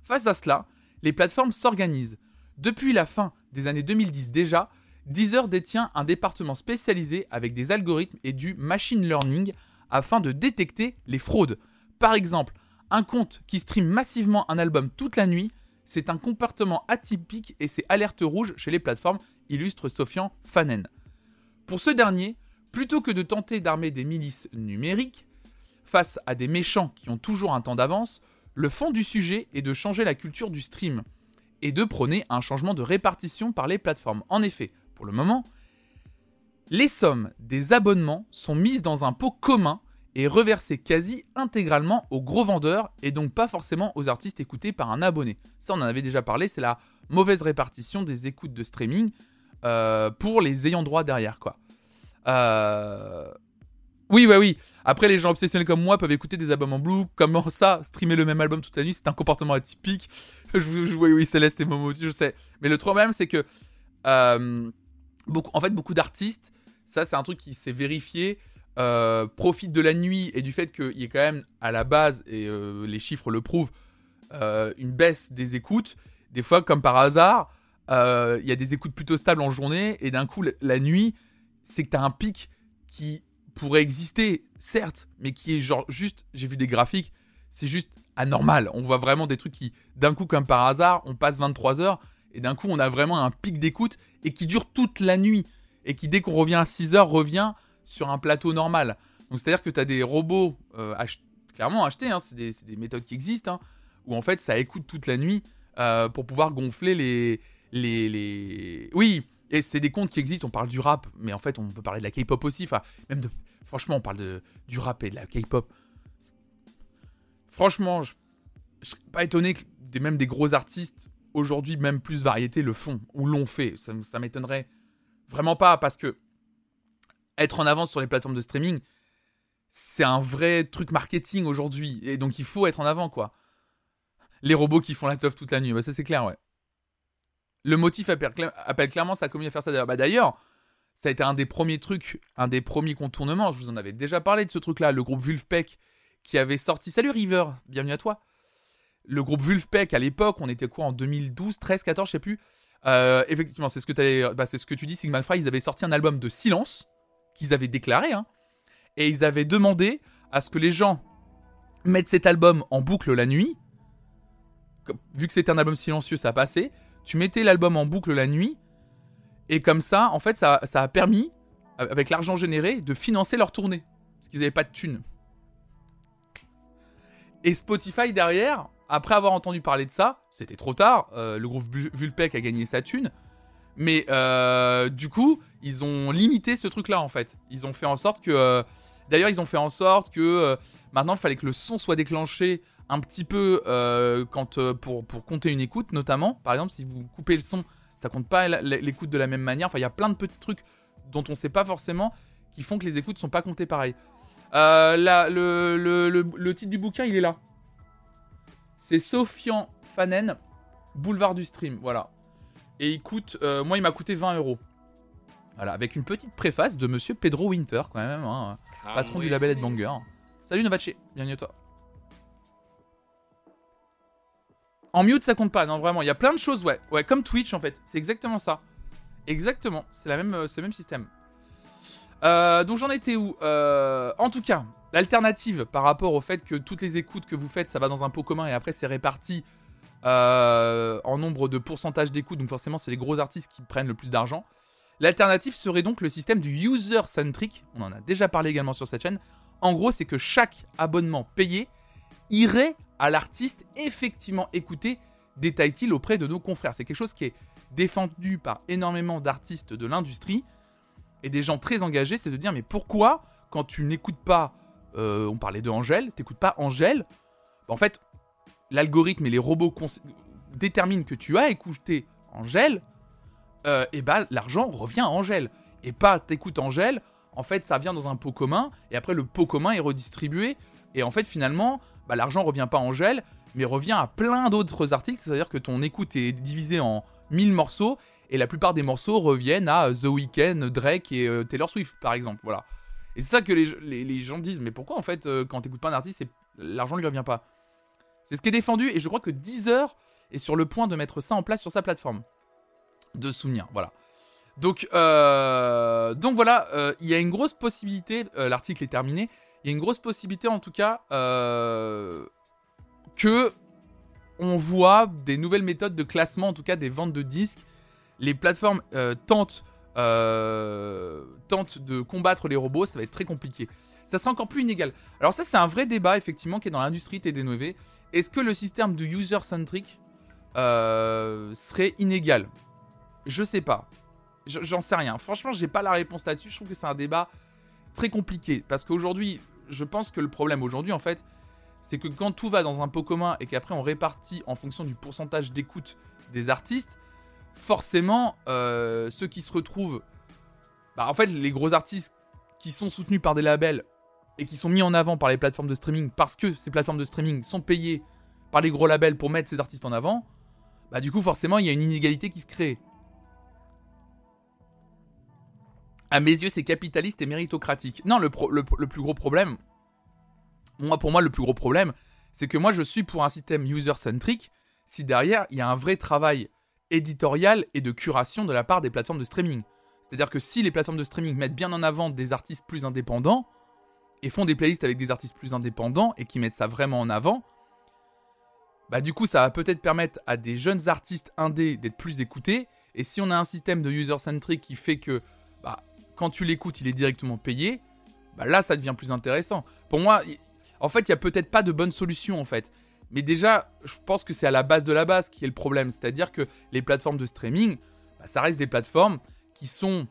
Face à cela, les plateformes s'organisent. Depuis la fin des années 2010 déjà, Deezer détient un département spécialisé avec des algorithmes et du machine learning afin de détecter les fraudes. Par exemple, un compte qui stream massivement un album toute la nuit, c'est un comportement atypique et c'est alerte rouge chez les plateformes, illustre Sofian Fanen. Pour ce dernier, plutôt que de tenter d'armer des milices numériques, face à des méchants qui ont toujours un temps d'avance, le fond du sujet est de changer la culture du stream et de prôner un changement de répartition par les plateformes. En effet, pour le moment, les sommes des abonnements sont mises dans un pot commun et reversées quasi intégralement aux gros vendeurs et donc pas forcément aux artistes écoutés par un abonné. Ça, on en avait déjà parlé, c'est la mauvaise répartition des écoutes de streaming euh, pour les ayants droit derrière, quoi. Euh, oui, oui, oui. Après, les gens obsessionnés comme moi peuvent écouter des albums en blue. Comment ça, streamer le même album toute la nuit, c'est un comportement atypique. je, oui, oui, Céleste et Momo, je sais. Mais le problème, c'est que, euh, en fait, beaucoup d'artistes, ça, c'est un truc qui s'est vérifié, euh, profitent de la nuit et du fait qu'il y ait quand même à la base, et euh, les chiffres le prouvent, une baisse des écoutes. Des fois, comme par hasard, il y a des écoutes plutôt stables en journée, et d'un coup, la nuit, c'est que tu as un pic qui pourrait exister, certes, mais qui est genre juste, j'ai vu des graphiques, c'est juste anormal. On voit vraiment des trucs qui, d'un coup, comme par hasard, on passe 23 heures et d'un coup, on a vraiment un pic d'écoute et qui dure toute la nuit et qui, dès qu'on revient à 6 heures, revient sur un plateau normal. Donc, c'est-à-dire que tu as des robots euh, clairement achetés, hein, c'est des, des, méthodes qui existent, hein, où en fait, ça écoute toute la nuit euh, pour pouvoir gonfler les, les, les... Oui, et c'est des comptes qui existent, on parle du rap, mais en fait, on peut parler de la K-pop aussi. Enfin, même de. Franchement, on parle de, du rap et de la K-pop. Franchement, je, ne serais pas étonné que même des gros artistes, aujourd'hui, même plus variété, le font ou l'ont fait. Ça, m'étonnerait vraiment pas parce que être en avance sur les plateformes de streaming, c'est un vrai truc marketing aujourd'hui. Et donc, il faut être en avant, quoi. Les robots qui font la teuf toute la nuit, bah, ça c'est clair, ouais. Le motif appelle, clairement sa commune à faire ça d'ailleurs. Bah, d'ailleurs, ça a été un des premiers trucs, un des premiers contournements. Je vous en avais déjà parlé de ce truc-là. Le groupe Vulfpeck qui avait sorti. Salut River, bienvenue à toi. Le groupe Vulfpeck à l'époque, on était quoi en 2012, 13, 14, je sais plus. Euh, effectivement, c'est ce que bah, c'est ce que tu dis, Sigma Fry. Ils avaient sorti un album de silence qu'ils avaient déclaré, hein, et ils avaient demandé à ce que les gens mettent cet album en boucle la nuit. Vu que c'était un album silencieux, ça passé tu mettais l'album en boucle la nuit, et comme ça, en fait, ça, a permis, avec l'argent généré, de financer leur tournée. Parce qu'ils n'avaient pas de thunes. Et Spotify derrière, après avoir entendu parler de ça, c'était trop tard, euh, le groupe Vulpec a gagné sa thune, mais euh, du coup, ils ont limité ce truc-là en fait. Ils ont fait en sorte que... Euh, d'ailleurs, ils ont fait en sorte que maintenant, il fallait que le son soit déclenché un petit peu quand, pour, pour compter une écoute, notamment. Par exemple, si vous coupez le son, ça compte pas l'écoute de la même manière. Enfin, il y a plein de petits trucs dont on sait pas forcément qui font que les écoutes sont pas comptées pareil. Euh, le, le, le, titre du bouquin, il est là. C'est Sofian Fanen, Boulevard du Stream. Voilà. Et il coûte. moi, il m'a coûté 20 euros. Voilà, avec une petite préface de monsieur Pedro Winter, quand même, hein, patron du label Headbanger. Salut Novace, bienvenue à toi. En mute, ça compte pas, non, vraiment. Il y a plein de choses, ouais. Ouais, comme Twitch, en fait. C'est exactement ça. Exactement. C'est la même, euh, le même système. Euh, donc j'en étais où? Euh, En tout cas, l'alternative par rapport au fait que toutes les écoutes que vous faites, ça va dans un pot commun et après c'est réparti en nombre de pourcentage d'écoutes. Donc forcément, c'est les gros artistes qui prennent le plus d'argent. L'alternative serait donc le système du user-centric. On en a déjà parlé également sur cette chaîne. En gros, c'est que chaque abonnement payé irait à l'artiste effectivement écouter détaille-t-il auprès de nos confrères. C'est quelque chose qui est défendu par énormément d'artistes de l'industrie et des gens très engagés, c'est de dire mais pourquoi quand tu n'écoutes pas euh, on parlait de Angèle, t'écoutes pas Angèle, bah, en fait, l'algorithme et les robots déterminent que tu as écouté Angèle, euh, et bah l'argent revient à Angèle. Et pas t'écoutes Angèle, en fait ça vient dans un pot commun, et après le pot commun est redistribué, et en fait finalement, bah, l'argent revient pas à Angèle, mais revient à plein d'autres articles, c'est-à-dire que ton écoute est divisée en 1000 morceaux, et la plupart des morceaux reviennent à The Weeknd, Drake et euh, Taylor Swift par exemple, voilà. Et c'est ça que les, gens disent, mais pourquoi en fait euh, quand t'écoutes pas un artiste, l'argent lui revient pas? C'est ce qui est défendu, et je crois que Deezer est sur le point de mettre ça en place sur sa plateforme. De souvenir, voilà. Donc, euh, donc voilà, il y a une grosse possibilité, l'article est terminé, il y a une grosse possibilité en tout cas que on voit des nouvelles méthodes de classement, en tout cas des ventes de disques. Les plateformes euh, tentent, euh, tentent de combattre les robots, ça va être très compliqué. Ça sera encore plus inégal. Alors ça c'est un vrai débat effectivement qui est dans l'industrie TD9. Est-ce que le système de user-centric euh, serait inégal? Je sais pas. J'en sais rien. Franchement, j'ai pas la réponse là-dessus. Je trouve que c'est un débat très compliqué. Parce qu'aujourd'hui, je pense que le problème aujourd'hui, en fait, c'est que quand tout va dans un pot commun et qu'après on répartit en fonction du pourcentage d'écoute des artistes, forcément, euh, ceux qui se retrouvent. Bah, en fait, les gros artistes qui sont soutenus par des labels et qui sont mis en avant par les plateformes de streaming parce que ces plateformes de streaming sont payées par les gros labels pour mettre ces artistes en avant, bah du coup forcément il y a une inégalité qui se crée. À mes yeux c'est capitaliste et méritocratique. Non, le, plus gros problème, moi, pour moi, le plus gros problème, c'est que moi, je suis pour un système user-centric si derrière, il y a un vrai travail éditorial et de curation de la part des plateformes de streaming. C'est-à-dire que si les plateformes de streaming mettent bien en avant des artistes plus indépendants, et font des playlists avec des artistes plus indépendants, et qui mettent ça vraiment en avant, bah du coup, ça va peut-être permettre à des jeunes artistes indés d'être plus écoutés, et si on a un système de user-centric qui fait que, bah, quand tu l'écoutes, il est directement payé, bah là, ça devient plus intéressant. Pour moi, en fait, il y a peut-être pas de bonne solution en fait. Mais déjà, je pense que c'est à la base de la base qui est le problème. C'est-à-dire que les plateformes de streaming, bah, ça reste des plateformes qui sont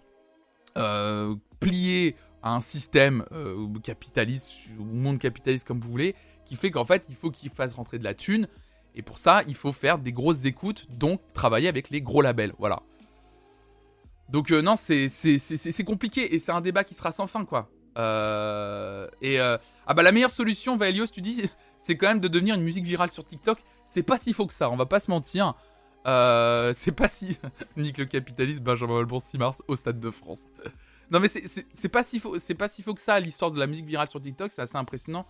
euh, pliées à un système euh, capitaliste, ou monde capitaliste comme vous voulez, qui fait qu'en fait, il faut qu'ils fassent rentrer de la thune. Et pour ça, il faut faire des grosses écoutes, donc travailler avec les gros labels. Voilà. Donc euh, non, c'est compliqué et c'est un débat qui sera sans fin, quoi. Et euh, ah bah la meilleure solution, Vaelios, tu dis, c'est quand même de devenir une musique virale sur TikTok. C'est pas si faux que ça, on va pas se mentir. Euh, c'est pas si. Nique le capitaliste, Benjamin Valbon 6 mars au Stade de France. non mais c'est pas si faux, pas si faux que ça l'histoire de la musique virale sur TikTok, c'est assez impressionnant.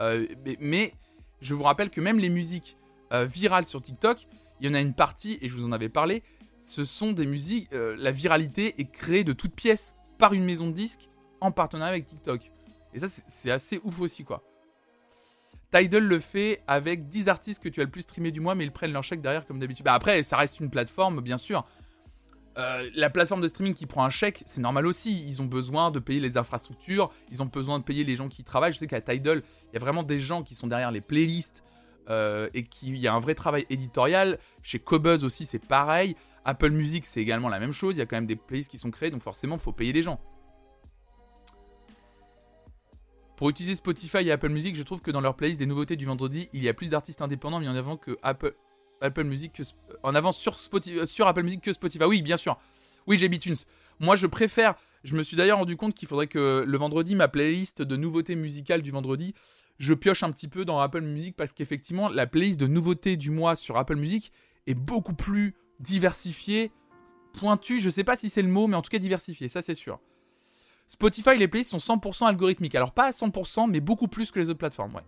Mais, mais, je vous rappelle que même les musiques virales sur TikTok, il y en a une partie et je vous en avais parlé. Ce sont des musiques, la viralité est créée de toutes pièces par une maison de disques en partenariat avec TikTok. Et ça, c'est assez ouf aussi, quoi. Tidal le fait avec 10 artistes que tu as le plus streamé du mois, mais ils prennent leur chèque derrière comme d'habitude. Bah après, ça reste une plateforme, bien sûr. Euh, la plateforme de streaming qui prend un chèque, c'est normal aussi. Ils ont besoin de payer les infrastructures, ils ont besoin de payer les gens qui travaillent. Je sais qu'à Tidal, il y a vraiment des gens qui sont derrière les playlists euh, et qu'il y a un vrai travail éditorial. Chez Cobuzz aussi, c'est pareil. Apple Music, c'est également la même chose. Il y a quand même des playlists qui sont créées, donc forcément, il faut payer les gens. Pour utiliser Spotify et Apple Music, je trouve que dans leur playlist des nouveautés du vendredi, il y a plus d'artistes indépendants mis en avant que Apple, Apple Music en Spotify, euh, sur Apple Music que Spotify. Oui, bien sûr. Oui, j'ai BitTunes. Moi, je préfère. Je me suis d'ailleurs rendu compte qu'il faudrait que le vendredi, ma playlist de nouveautés musicales du vendredi, je pioche un petit peu dans Apple Music parce qu'effectivement, la playlist de nouveautés du mois sur Apple Music est beaucoup plus diversifiée, pointue. Je sais pas si c'est le mot, mais en tout cas diversifiée, ça c'est sûr. Spotify, les playlists sont 100% algorithmiques. Alors pas à 100%, mais beaucoup plus que les autres plateformes, ouais.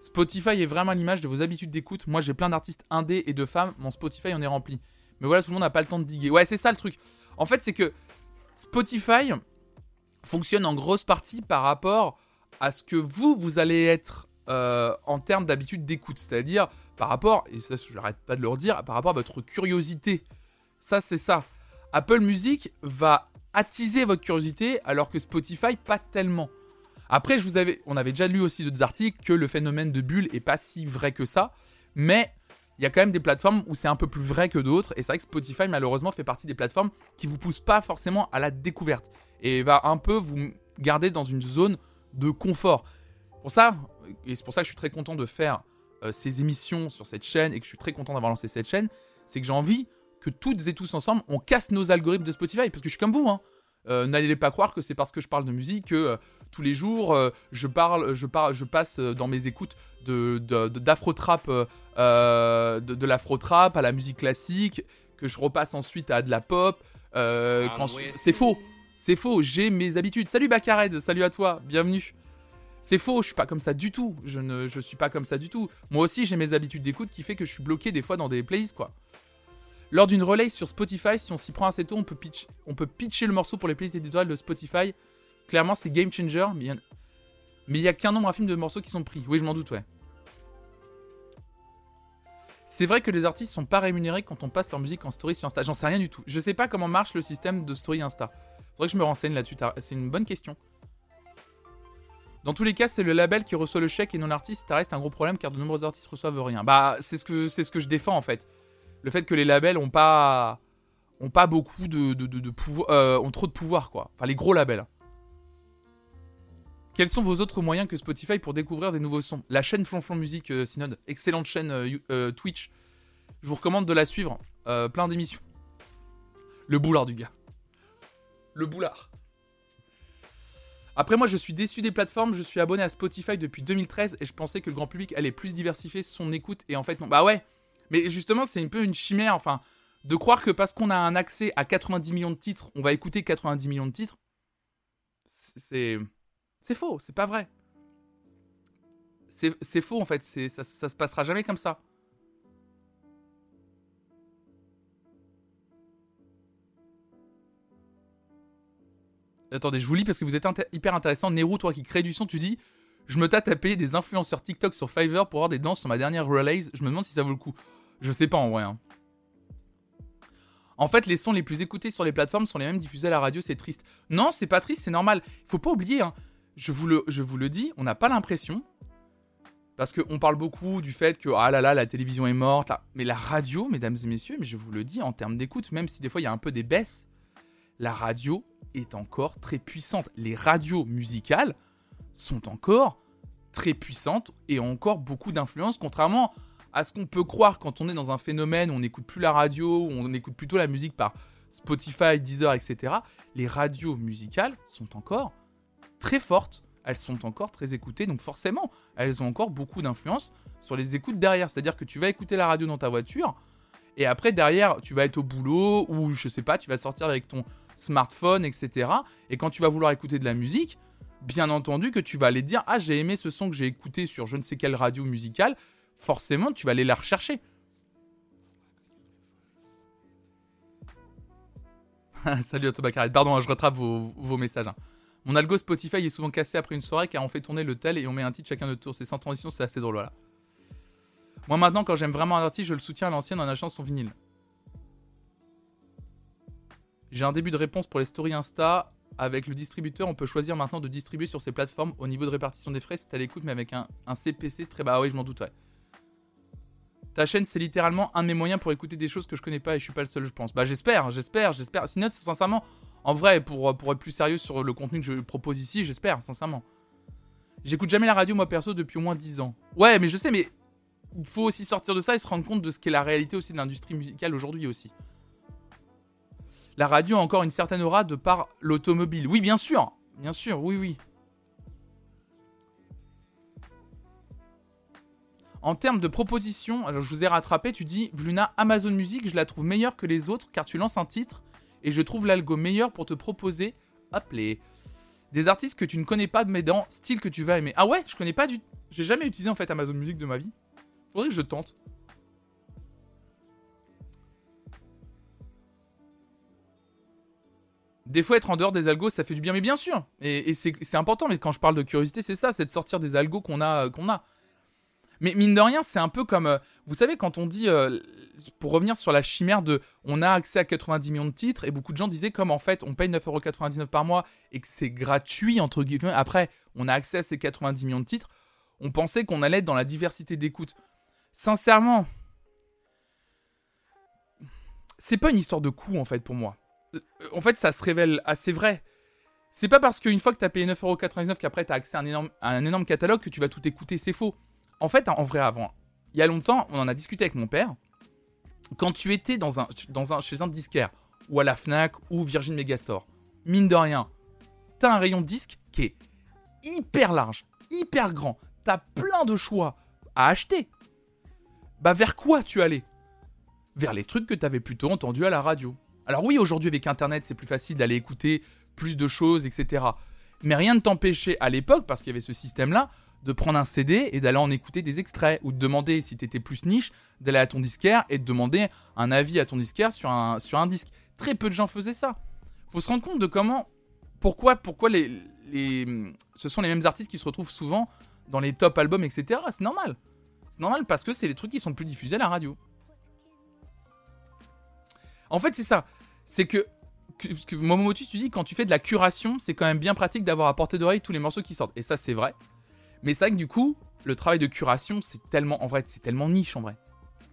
Spotify est vraiment l'image de vos habitudes d'écoute. Moi, j'ai plein d'artistes indés et de femmes. Mon Spotify en est rempli. Mais voilà, tout le monde n'a pas le temps de diguer. Ouais, c'est ça le truc. En fait, c'est que Spotify fonctionne en grosse partie par rapport à ce que vous, vous allez être euh, en termes d'habitude d'écoute. C'est-à-dire par rapport, et ça, je n'arrête pas de le redire, par rapport à votre curiosité. Ça, c'est ça. Apple Music va attiser votre curiosité, alors que Spotify, pas tellement. Après, je vous avais, on avait déjà lu aussi d'autres articles que le phénomène de bulle est pas si vrai que ça, mais il y a quand même des plateformes où c'est un peu plus vrai que d'autres, et c'est vrai que Spotify, malheureusement, fait partie des plateformes qui vous poussent pas forcément à la découverte, et va un peu vous garder dans une zone de confort. Pour ça, et c'est pour ça que je suis très content de faire euh, ces émissions sur cette chaîne et que je suis très content d'avoir lancé cette chaîne, c'est que j'ai envie que toutes et tous ensemble, on casse nos algorithmes de Spotify, parce que je suis comme vous, hein. Euh, n'allez pas croire que c'est parce que je parle de musique que euh, tous les jours je parle, je parle, je passe dans mes écoutes de d'afro-trap, de, de, de l'afro-trap à la musique classique, que je repasse ensuite à de la pop. Ah, c'est faux, c'est faux. J'ai mes habitudes. Salut Bakared, salut à toi, bienvenue. C'est faux, je suis pas comme ça du tout. Je ne je suis pas comme ça du tout. Moi aussi, j'ai mes habitudes d'écoute qui fait que je suis bloqué des fois dans des playlists quoi. Lors d'une relay sur Spotify, si on s'y prend assez tôt, on peut, pitcher le morceau pour les playlists éditoriales de Spotify. Clairement, c'est game changer, mais il y a, qu'un nombre infime de morceaux qui sont pris. Oui, je m'en doute, ouais. C'est vrai que les artistes sont pas rémunérés quand on passe leur musique en story sur Insta. J'en sais rien du tout. Je sais pas comment marche le système de story Insta. Faudrait que je me renseigne là-dessus. C'est une bonne question. Dans tous les cas, c'est le label qui reçoit le chèque et non l'artiste. Ça reste un gros problème car de nombreux artistes reçoivent rien. Bah, c'est ce que je défends en fait. Le fait que les labels ont pas beaucoup de, de, pouvoir, euh, ont trop de pouvoir quoi. Enfin, les gros labels. Quels sont vos autres moyens que Spotify pour découvrir des nouveaux sons? La chaîne Flonflon Musique euh, Synode, excellente chaîne euh, Twitch. Je vous recommande de la suivre. plein d'émissions. Le boulard du gars. Le boulard. Après moi je suis déçu des plateformes, je suis abonné à Spotify depuis 2013 et je pensais que le grand public allait plus diversifier son écoute et en fait non. Bah ouais, mais justement c'est un peu une chimère, enfin, de croire que parce qu'on a un accès à 90 millions de titres, on va écouter 90 millions de titres, c'est... C'est faux, c'est pas vrai. C'est faux en fait, ça, ça se passera jamais comme ça. Attendez, je vous lis parce que vous êtes hyper intéressant. Nero, toi qui crée du son, tu dis Je me tâte à payer des influenceurs TikTok sur Fiverr pour avoir des danses sur ma dernière release. Je me demande si ça vaut le coup. Je sais pas en vrai. Hein. En fait, les sons les plus écoutés sur les plateformes sont les mêmes diffusés à la radio, c'est triste. Non, c'est pas triste, c'est normal. Il faut pas oublier, hein. je, vous le, je vous le dis, on n'a pas l'impression. Parce qu'on parle beaucoup du fait que, ah là là, la télévision est morte. Mais la radio, mesdames et messieurs, mais je vous le dis, en termes d'écoute, même si des fois il y a un peu des baisses, la radio est encore très puissante. Les radios musicales sont encore très puissantes et ont encore beaucoup d'influence, contrairement à ce qu'on peut croire quand on est dans un phénomène où on n'écoute plus la radio, où on écoute plutôt la musique par Spotify, Deezer, etc. Les radios musicales sont encore très fortes, elles sont encore très écoutées, donc forcément, elles ont encore beaucoup d'influence sur les écoutes derrière. C'est-à-dire que tu vas écouter la radio dans ta voiture, et après derrière, tu vas être au boulot, ou je sais pas, tu vas sortir avec ton smartphone, etc. Et quand tu vas vouloir écouter de la musique, bien entendu que tu vas aller dire Ah, j'ai aimé ce son que j'ai écouté sur je ne sais quelle radio musicale. Forcément, tu vas aller la rechercher. Salut Autobacaret. Pardon, hein, je rattrape vos, messages. Hein. Mon algo Spotify est souvent cassé après une soirée car on fait tourner le tel et on met un titre chacun de tour. C'est sans transition, c'est assez drôle. Moi maintenant, quand j'aime vraiment un artiste, je le soutiens à l'ancienne en achetant son vinyle. J'ai un début de réponse pour les stories Insta. Avec le distributeur, on peut choisir maintenant de distribuer sur ces plateformes au niveau de répartition des frais, c'est à l'écoute, mais avec un, CPC très bas. Ah oui, je m'en doute, Ta chaîne, c'est littéralement un de mes moyens pour écouter des choses que je connais pas et je suis pas le seul, je pense. Bah, j'espère, j'espère, j'espère. Sinon, sincèrement, en vrai, pour, pour être plus sérieux sur le contenu que je propose ici, j'espère, sincèrement. J'écoute jamais la radio, moi perso, depuis au moins 10 ans. Ouais, mais je sais, mais il faut aussi sortir de ça et se rendre compte de ce qu'est la réalité aussi de l'industrie musicale aujourd'hui aussi la radio a encore une certaine aura de par l'automobile. Oui, bien sûr, bien sûr, oui, oui. En termes de propositions, alors je vous ai rattrapé, tu dis Vluna Amazon Music, je la trouve meilleure que les autres car tu lances un titre et je trouve l'algo meilleur pour te proposer des artistes que tu ne connais pas mais dans style que tu vas aimer. Ah ouais, je connais pas du j'ai jamais utilisé en fait Amazon Music de ma vie. Faudrait que je tente. des fois être en dehors des algos ça fait du bien mais bien sûr et, c'est important mais quand je parle de curiosité c'est ça c'est de sortir des algos qu'on a euh, qu'on a mais mine de rien c'est un peu comme euh, vous savez quand on dit euh, pour revenir sur la chimère de on a accès à 90 millions de titres et beaucoup de gens disaient comme en fait on paye 9,99€ par mois et que c'est gratuit entre guillemets après on a accès à ces 90 millions de titres on pensait qu'on allait être dans la diversité d'écoute sincèrement c'est pas une histoire de coût en fait pour moi en fait, ça se révèle assez vrai. C'est pas parce qu'une fois que t'as payé 9,99€ qu'après t'as accès à un énorme catalogue que tu vas tout écouter, c'est faux. En fait, en vrai, avant, il y a longtemps, on en a discuté avec mon père. Quand tu étais dans un, chez un disquaire, ou à la Fnac, ou Virgin Megastore, mine de rien, t'as un rayon de disques qui est hyper large, hyper grand. T'as plein de choix à acheter. Bah vers quoi tu allais? Vers les trucs que t'avais plutôt entendus à la radio. Alors oui, aujourd'hui avec Internet, c'est plus facile d'aller écouter plus de choses, etc. Mais rien ne t'empêchait à l'époque, parce qu'il y avait ce système-là, de prendre un CD et d'aller en écouter des extraits, ou de demander, si t'étais plus niche, d'aller à ton disquaire et de demander un avis à ton disquaire sur un, sur un disque. Très peu de gens faisaient ça. Faut se rendre compte de comment, pourquoi, pourquoi les, les, ce sont les mêmes artistes qui se retrouvent souvent dans les top albums, etc. C'est normal. C'est normal parce que c'est les trucs qui sont plus diffusés à la radio. En fait, c'est ça. C'est que, que, que Momomotus, tu dis, quand tu fais de la curation, c'est quand même bien pratique d'avoir à portée d'oreille tous les morceaux qui sortent. Et ça, c'est vrai. Mais c'est vrai que du coup, le travail de curation, c'est tellement, en vrai, c'est tellement niche en vrai.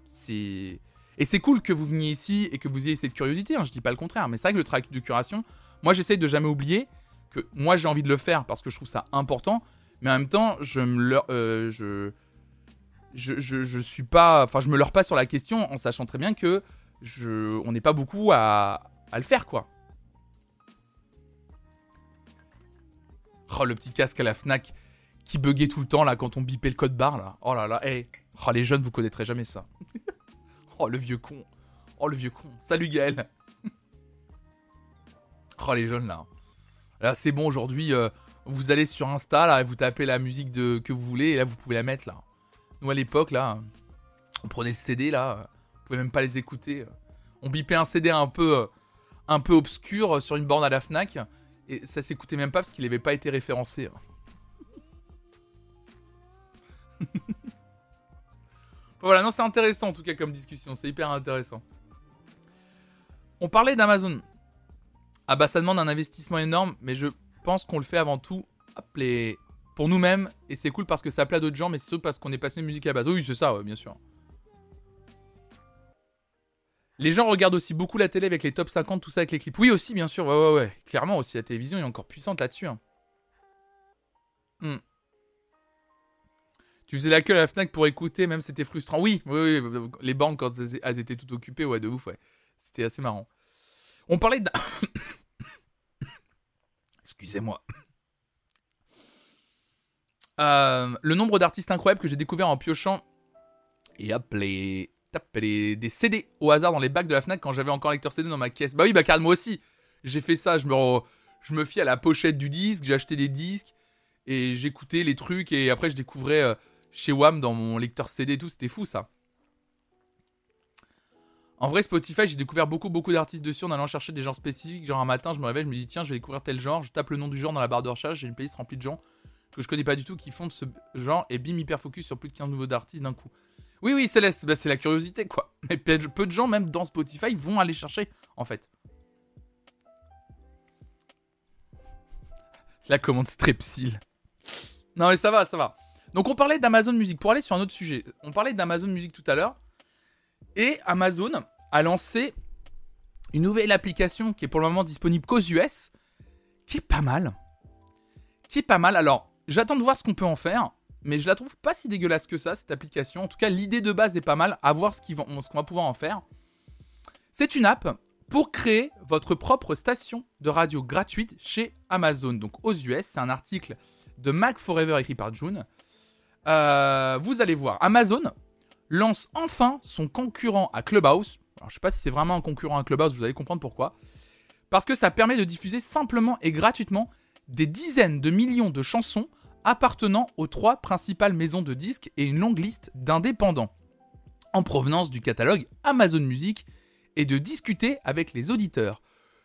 C'est. Et c'est cool que vous veniez ici et que vous ayez cette curiosité, hein, je dis pas le contraire, mais c'est vrai que le travail de curation, moi j'essaye de jamais oublier que moi j'ai envie de le faire parce que je trouve ça important, mais en même temps, je me euh, je, je, je, je, suis pas, enfin je me leurre pas sur la question en sachant très bien que je, on n'est pas beaucoup à, à le faire quoi. Oh le petit casque à la Fnac qui buguait tout le temps là quand on bipait le code barre là. Oh là là, hey. oh les jeunes vous connaîtrez jamais ça. oh le vieux con. Oh le vieux con. Salut Gaël. oh les jeunes là. Là c'est bon aujourd'hui. Euh, vous allez sur Insta là et vous tapez la musique de, que vous voulez et là vous pouvez la mettre là. Nous à l'époque là, on prenait le CD là, on pouvait même pas les écouter. On bipait un CD un peu, euh, un peu obscur sur une borne à la Fnac et ça s'écoutait même pas parce qu'il n'avait pas été référencé. Voilà, non, c'est intéressant en tout cas comme discussion, c'est hyper intéressant. On parlait d'Amazon. Ah bah ça demande un investissement énorme, mais je pense qu'on le fait avant tout pour nous-mêmes, et c'est cool parce que ça plaît à d'autres gens, mais c'est parce qu'on est passionné de musique à la base. Oui, c'est ça, bien sûr. Les gens regardent aussi beaucoup la télé avec les top 50, tout ça avec les clips. Oui, aussi, bien sûr, ouais, ouais, ouais. Clairement aussi, la télévision est encore puissante là-dessus. Hein. Hmm. Tu faisais la queue à la Fnac pour écouter, même c'était frustrant. Oui, oui, oui, les bandes quand elles étaient toutes occupées, ouais, de ouf, ouais. C'était assez marrant. On parlait de... Excusez-moi. Euh, le nombre d'artistes incroyables que j'ai découvert en piochant et appelé des CD au hasard dans les bacs de la Fnac quand j'avais encore lecteur CD dans ma caisse. Bah oui, bah car moi aussi. J'ai fait ça, je me, je me fie à la pochette du disque, j'ai acheté des disques et j'écoutais les trucs et après je découvrais euh, chez WAM dans mon lecteur CD et tout, c'était fou ça. En vrai, Spotify, j'ai découvert beaucoup, beaucoup d'artistes dessus en allant chercher des genres spécifiques. Genre un matin, je me réveille, je me dis, tiens, je vais découvrir tel genre. Je tape le nom du genre dans la barre de recherche. J'ai une playlist remplie de gens que je connais pas du tout qui font ce genre et bim, hyper focus sur plus de 15 nouveaux d'artistes d'un coup. Oui, oui, Céleste, bah, c'est la curiosité quoi. Mais peu de gens, même dans Spotify, vont aller chercher en fait. La commande Strepsil. Non, mais ça va, ça va. Donc on parlait d'Amazon Music. Pour aller sur un autre sujet, on parlait d'Amazon Music tout à l'heure. Et Amazon a lancé une nouvelle application qui est pour le moment disponible qu'aux US, qui est pas mal. Qui est pas mal. Alors, j'attends de voir ce qu'on peut en faire, mais je la trouve pas si dégueulasse que ça, cette application. En tout cas, l'idée de base est pas mal, à voir ce qu'on va pouvoir en faire. C'est une app pour créer votre propre station de radio gratuite chez Amazon. Donc aux US, c'est un article de Mac Forever écrit par June. Euh, vous allez voir, Amazon lance enfin son concurrent à Clubhouse. Je sais pas si c'est vraiment un concurrent à Clubhouse, vous allez comprendre pourquoi. Parce que ça permet de diffuser simplement et gratuitement des dizaines de millions de chansons appartenant aux trois principales maisons de disques et une longue liste d'indépendants en provenance du catalogue Amazon Music et de discuter avec les auditeurs.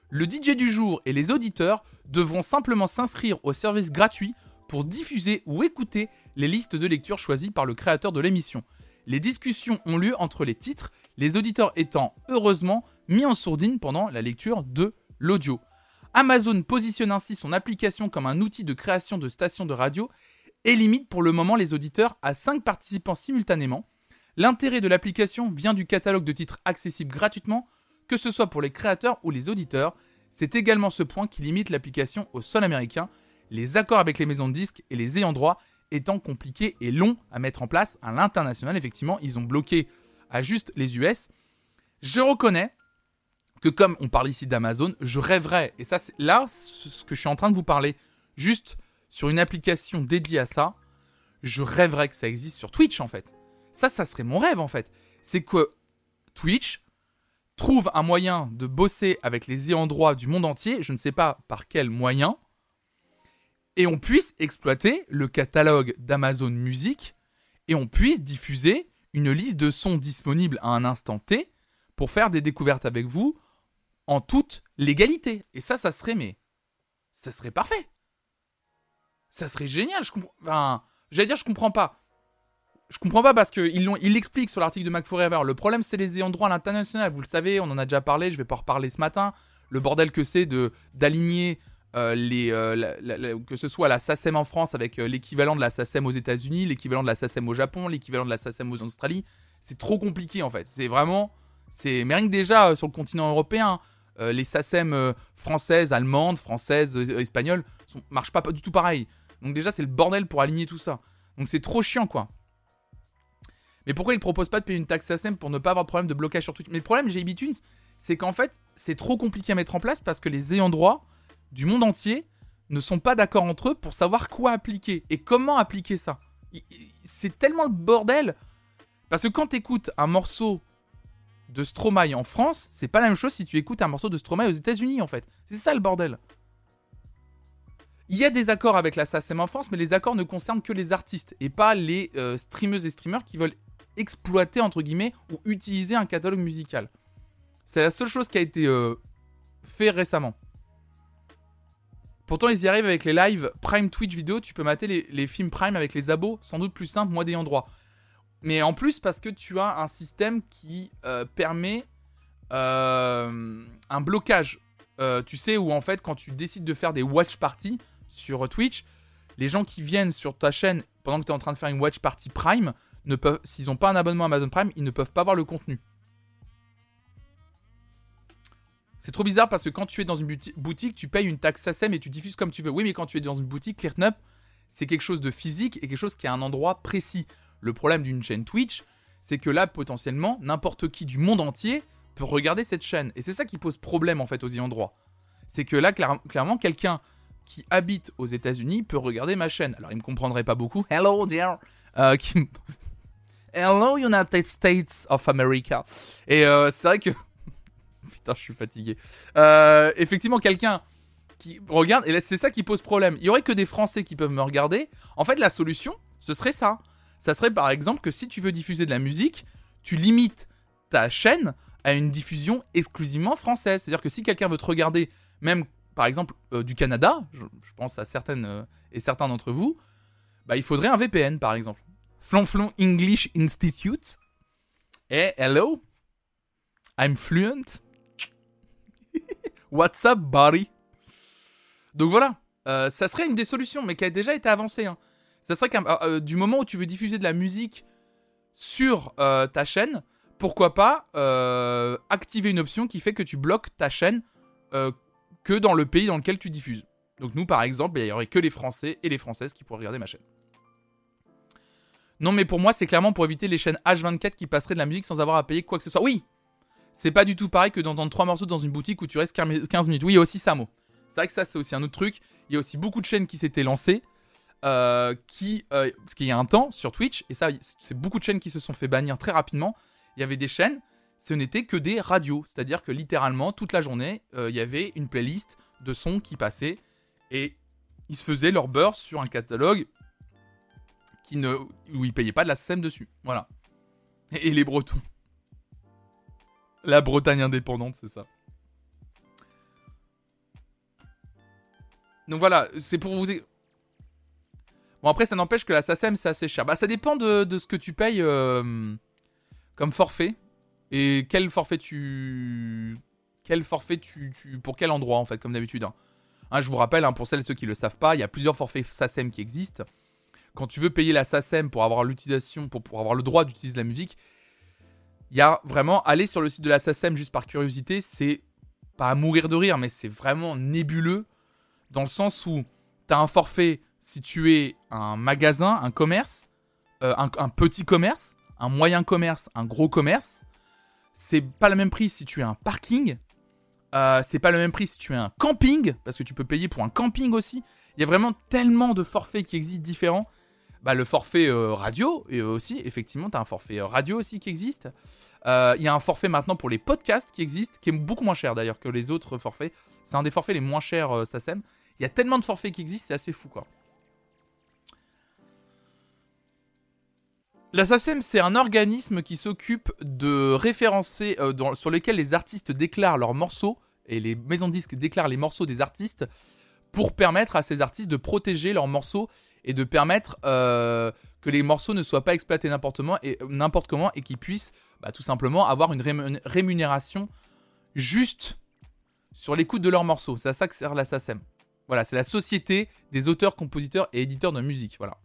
Le DJ du jour et les auditeurs devront simplement s'inscrire au service gratuit pour diffuser ou écouter les listes de lecture choisies par le créateur de l'émission. Les discussions ont lieu entre les titres, les auditeurs étant heureusement mis en sourdine pendant la lecture de l'audio. Amazon positionne ainsi son application comme un outil de création de stations de radio et limite pour le moment les auditeurs à 5 participants simultanément. L'intérêt de l'application vient du catalogue de titres accessibles gratuitement, que ce soit pour les créateurs ou les auditeurs. C'est également ce point qui limite l'application au sol américain, les accords avec les maisons de disques et les ayants droit étant compliqués et longs à mettre en place à l'international. Effectivement, ils ont bloqué à juste les US. Je reconnais que comme on parle ici d'Amazon, je rêverais, et ça c'est là ce que je suis en train de vous parler, juste sur une application dédiée à ça, je rêverais que ça existe sur Twitch en fait. Ça, ça serait mon rêve en fait. C'est que Twitch trouve un moyen de bosser avec les ayants droit du monde entier, je ne sais pas par quel moyen, et on puisse exploiter le catalogue d'Amazon Music et on puisse diffuser une liste de sons disponibles à un instant T pour faire des découvertes avec vous en toute légalité. Et ça, ça serait mais ça serait parfait. Ça serait génial. Je comprends. J'allais dire, je comprends pas. Je comprends pas parce qu'ils l'ont, il l'expliquent sur l'article de Mac Forever. Le problème, c'est les ayants droit à l'international. Vous le savez, on en a déjà parlé. Je vais pas reparler ce matin. Le bordel que c'est de d'aligner euh, euh, que ce soit la SACEM en France avec euh, l'équivalent de la SACEM aux États-Unis, l'équivalent de la SACEM au Japon, l'équivalent de la SACEM aux Australie. C'est trop compliqué en fait. C'est vraiment, c'est mais rien que déjà sur le continent européen, les SACEM françaises, allemandes, françaises, espagnoles, sont, marchent pas, du tout pareil. Donc déjà c'est le bordel pour aligner tout ça. Donc c'est trop chiant quoi. Mais pourquoi ils proposent pas de payer une taxe SACEM pour ne pas avoir de problème de blocage sur Twitch? Mais le problème j'ai iTunes, c'est qu'en fait c'est trop compliqué à mettre en place parce que les ayants droit du monde entier ne sont pas d'accord entre eux pour savoir quoi appliquer et comment appliquer ça. C'est tellement le bordel. Parce que quand tu écoutes un morceau de Stromae en France, c'est pas la même chose si tu écoutes un morceau de Stromae aux États-Unis en fait. C'est ça le bordel. Il y a des accords avec la SACEM en France, mais les accords ne concernent que les artistes et pas les euh, streameuses et streamers qui veulent exploiter entre guillemets ou utiliser un catalogue musical. C'est la seule chose qui a été euh, fait récemment. Pourtant, ils y arrivent avec les lives Prime Twitch vidéo. Tu peux mater les, films Prime avec les abos, sans doute plus simple, moi d'ayant droit. Mais en plus, parce que tu as un système qui euh, permet euh, un blocage. Euh, tu sais, où en fait, quand tu décides de faire des watch parties sur Twitch, les gens qui viennent sur ta chaîne pendant que tu es en train de faire une watch party Prime, ne peuvent, s'ils n'ont pas un abonnement Amazon Prime, ils ne peuvent pas voir le contenu. C'est trop bizarre parce que quand tu es dans une boutique, tu payes une taxe SACEM et tu diffuses comme tu veux. Oui, mais quand tu es dans une boutique, ClearNup, c'est quelque chose de physique et quelque chose qui a un endroit précis. Le problème d'une chaîne Twitch, c'est que là, potentiellement, n'importe qui du monde entier peut regarder cette chaîne. Et c'est ça qui pose problème en fait aux ayants droit. C'est que là, clairement, quelqu'un qui habite aux États-Unis peut regarder ma chaîne. Alors, il me comprendrait pas beaucoup. Hello, dear. Euh, Hello, United States of America. Et euh, c'est vrai que Putain, je suis fatigué. Euh, effectivement, quelqu'un qui regarde, et c'est ça qui pose problème. Il y aurait que des Français qui peuvent me regarder. En fait, la solution, ce serait ça. Ça serait par exemple que si tu veux diffuser de la musique, tu limites ta chaîne à une diffusion exclusivement française. C'est-à-dire que si quelqu'un veut te regarder, même par exemple euh, du Canada, je, pense à certaines euh, et certains d'entre vous, bah, il faudrait un VPN par exemple. Flonflon English Institute. Et hello, I'm fluent. What's up, buddy? Donc voilà, euh, ça serait une des solutions, mais qui a déjà été avancée. Hein. Ça serait qu'à euh, euh, du moment où tu veux diffuser de la musique sur ta chaîne, pourquoi pas activer une option qui fait que tu bloques ta chaîne que dans le pays dans lequel tu diffuses. Donc nous, par exemple, il n'y aurait que les Français et les Françaises qui pourraient regarder ma chaîne. Non, mais pour moi, c'est clairement pour éviter les chaînes H24 qui passeraient de la musique sans avoir à payer quoi que ce soit. Oui, c'est pas du tout pareil que d'entendre trois morceaux dans une boutique où tu restes 15 minutes. Oui, il y a aussi Samo. C'est vrai que ça, c'est aussi un autre truc. Il y a aussi beaucoup de chaînes qui s'étaient lancées. Euh, qui, euh, parce qu'il y a un temps sur Twitch, et ça, c'est beaucoup de chaînes qui se sont fait bannir très rapidement. Il y avait des chaînes, ce n'était que des radios. C'est-à-dire que littéralement, toute la journée, euh, il y avait une playlist de sons qui passaient. Et ils se faisaient leur beurre sur un catalogue qui ne, où ils payaient pas de la SEM dessus. Voilà. et les Bretons. La Bretagne indépendante, c'est ça. Donc voilà, c'est pour vous... Bon après ça n'empêche que la SACEM c'est assez cher. Bah ça dépend de, ce que tu payes euh, comme forfait. Et quel forfait tu... Quel forfait tu... Pour quel endroit en fait comme d'habitude. Hein. Hein, je vous rappelle, hein, pour celles et ceux qui ne le savent pas, il y a plusieurs forfaits SACEM qui existent. Quand tu veux payer la SACEM pour avoir l'utilisation, pour, pour avoir le droit d'utiliser la musique, il y a vraiment aller sur le site de la SACEM juste par curiosité, c'est pas à mourir de rire, mais c'est vraiment nébuleux dans le sens où tu as un forfait si tu es un magasin, un commerce, euh, un, petit commerce, un moyen commerce, un gros commerce. C'est pas le même prix si tu es un parking. Euh, c'est pas le même prix si tu es un camping, parce que tu peux payer pour un camping aussi. Il y a vraiment tellement de forfaits qui existent différents. Bah, le forfait euh, radio, et aussi, effectivement, tu as un forfait radio aussi qui existe. Il y a un forfait maintenant pour les podcasts qui existe, qui est beaucoup moins cher d'ailleurs que les autres forfaits. C'est un des forfaits les moins chers SACEM. Il y a tellement de forfaits qui existent, c'est assez fou quoi. La SACEM, c'est un organisme qui s'occupe de référencer, euh, sur lesquels les artistes déclarent leurs morceaux, et les maisons de disques déclarent les morceaux des artistes, pour permettre à ces artistes de protéger leurs morceaux et de permettre euh, que les morceaux ne soient pas exploités n'importe comment et, et qu'ils puissent bah, tout simplement avoir une rémunération juste sur l'écoute de leurs morceaux. C'est à ça que sert la. Voilà, c'est la société des auteurs, compositeurs et éditeurs de musique. Voilà.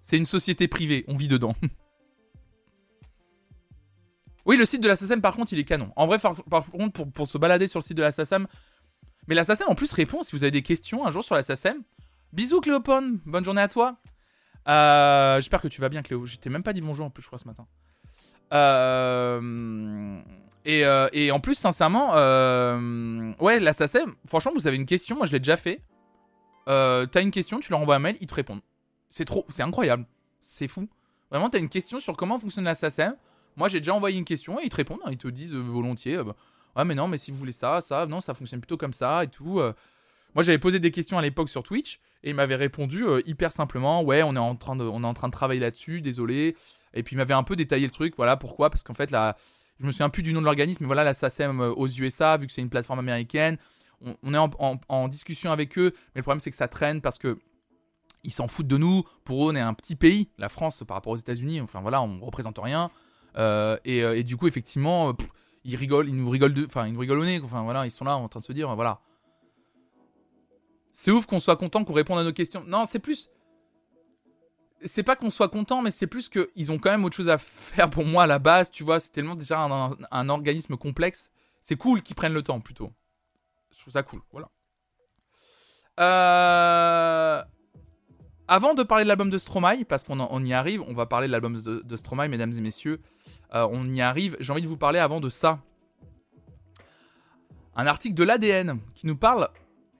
C'est une société privée, on vit dedans. oui, le site de la par contre, il est canon. En vrai, par, contre, pour, se balader sur le site de la. Mais la en plus, répond si vous avez des questions un jour sur la. Bisous, Cléopone. Bonne journée à toi. Euh, j'espère que tu vas bien, Cléo. Je t'ai même pas dit bonjour en plus, je crois, ce matin. Euh, euh, et, en plus, sincèrement, ouais, la SACEM, franchement, vous avez une question, moi je l'ai déjà fait. T'as une question, tu leur envoies un mail, ils te répondent. C'est trop, c'est incroyable. C'est fou. Vraiment, t'as une question sur comment fonctionne la SACEM. Moi, j'ai déjà envoyé une question et ils te répondent. Hein. ils te disent volontiers. Bah, ouais, mais non, mais si vous voulez ça, ça, non, ça fonctionne plutôt comme ça et tout. Euh. Moi, j'avais posé des questions à l'époque sur Twitch et ils m'avaient répondu hyper simplement. Ouais, on est en train de, on est en train de travailler là-dessus. Désolé. Et puis, ils m'avaient un peu détaillé le truc. Voilà pourquoi? Parce qu'en fait, là, je me souviens plus du nom de l'organisme, mais voilà, la SACEM aux USA, vu que c'est une plateforme américaine, on, est en discussion avec eux. Mais le problème, c'est que ça traîne parce que ils s'en foutent de nous. Pour eux, on est un petit pays, la France par rapport aux États-Unis. Enfin voilà, on représente rien. Euh, euh, et, du coup, effectivement, euh, ils rigolent, ils nous rigolent, enfin ils nous rigolent au nez. Enfin voilà, ils sont là en train de se dire, voilà. C'est ouf qu'on soit content qu'on réponde à nos questions. Non, c'est plus, c'est pas qu'on soit content, mais c'est plus qu'ils ont quand même autre chose à faire pour moi à la base. Tu vois, c'est tellement déjà un, organisme complexe. C'est cool qu'ils prennent le temps plutôt. Je trouve ça cool. Voilà. Euh. Avant de parler de l'album de Stromae, parce qu'on y arrive, on va parler de l'album de, Stromae, mesdames et messieurs. Euh, on y arrive. J'ai envie de vous parler avant de ça. Un article de l'ADN qui nous parle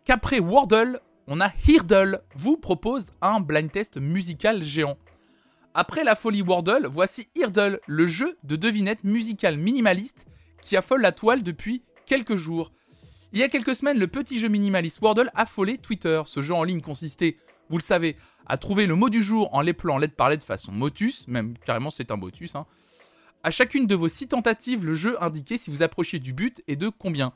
qu'après Wordle, on a Hirdle vous propose un blind test musical géant. Après la folie Wordle, voici Hirdle, le jeu de devinette musicale minimaliste qui affole la toile depuis quelques jours. Il y a quelques semaines, le petit jeu minimaliste Wordle affolait Twitter. Ce jeu en ligne consistait, vous le savez, à trouver le mot du jour en l'épelant lettre par lettre façon motus, même carrément c'est un motus. Hein. À chacune de vos six tentatives, le jeu indiquait si vous approchiez du but et de combien.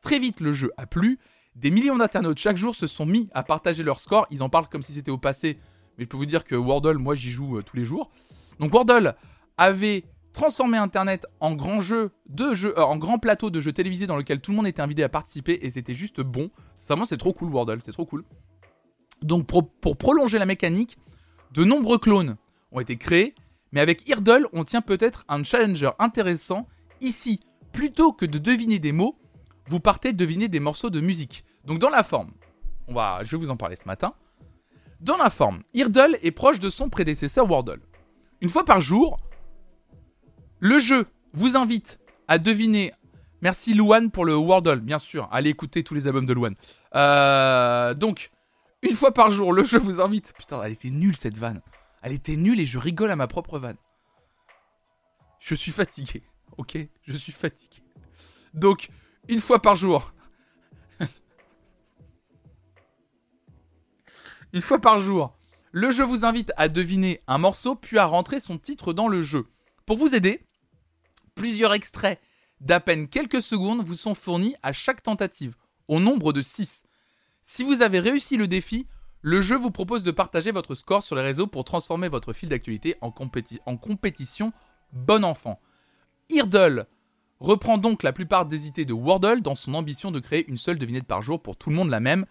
Très vite, le jeu a plu. Des millions d'internautes chaque jour se sont mis à partager leur score. Ils en parlent comme si c'était au passé, mais je peux vous dire que Wordle, moi j'y joue euh, tous les jours. Donc Wordle avait transformé Internet en grand jeu euh, en grand plateau de jeux télévisés dans lequel tout le monde était invité à participer et c'était juste bon. Vraiment, c'est trop cool Wordle, c'est trop cool. Donc pour, prolonger la mécanique, de nombreux clones ont été créés, mais avec Irdle, on tient peut-être un challenger intéressant. Ici, plutôt que de deviner des mots, vous partez deviner des morceaux de musique. Donc dans la forme, on va, je vais vous en parler ce matin. Dans la forme, Irdle est proche de son prédécesseur Wordle. Une fois par jour, le jeu vous invite à deviner. Merci Luan pour le Wordle, bien sûr. Allez écouter tous les albums de Luan. Euh, donc, une fois par jour, le jeu vous invite. Putain, elle était nulle cette vanne. Elle était nulle et je rigole à ma propre vanne. Je suis fatigué. Ok? Je suis fatigué. Donc, une fois par jour. une fois par jour, le jeu vous invite à deviner un morceau puis à rentrer son titre dans le jeu. Pour vous aider, plusieurs extraits d'à peine quelques secondes vous sont fournis à chaque tentative, au nombre de 6. Si vous avez réussi le défi, le jeu vous propose de partager votre score sur les réseaux pour transformer votre fil d'actualité en, compétition bon enfant. Irdle reprend donc la plupart des idées de Wordle dans son ambition de créer une seule devinette par jour pour tout le monde la même,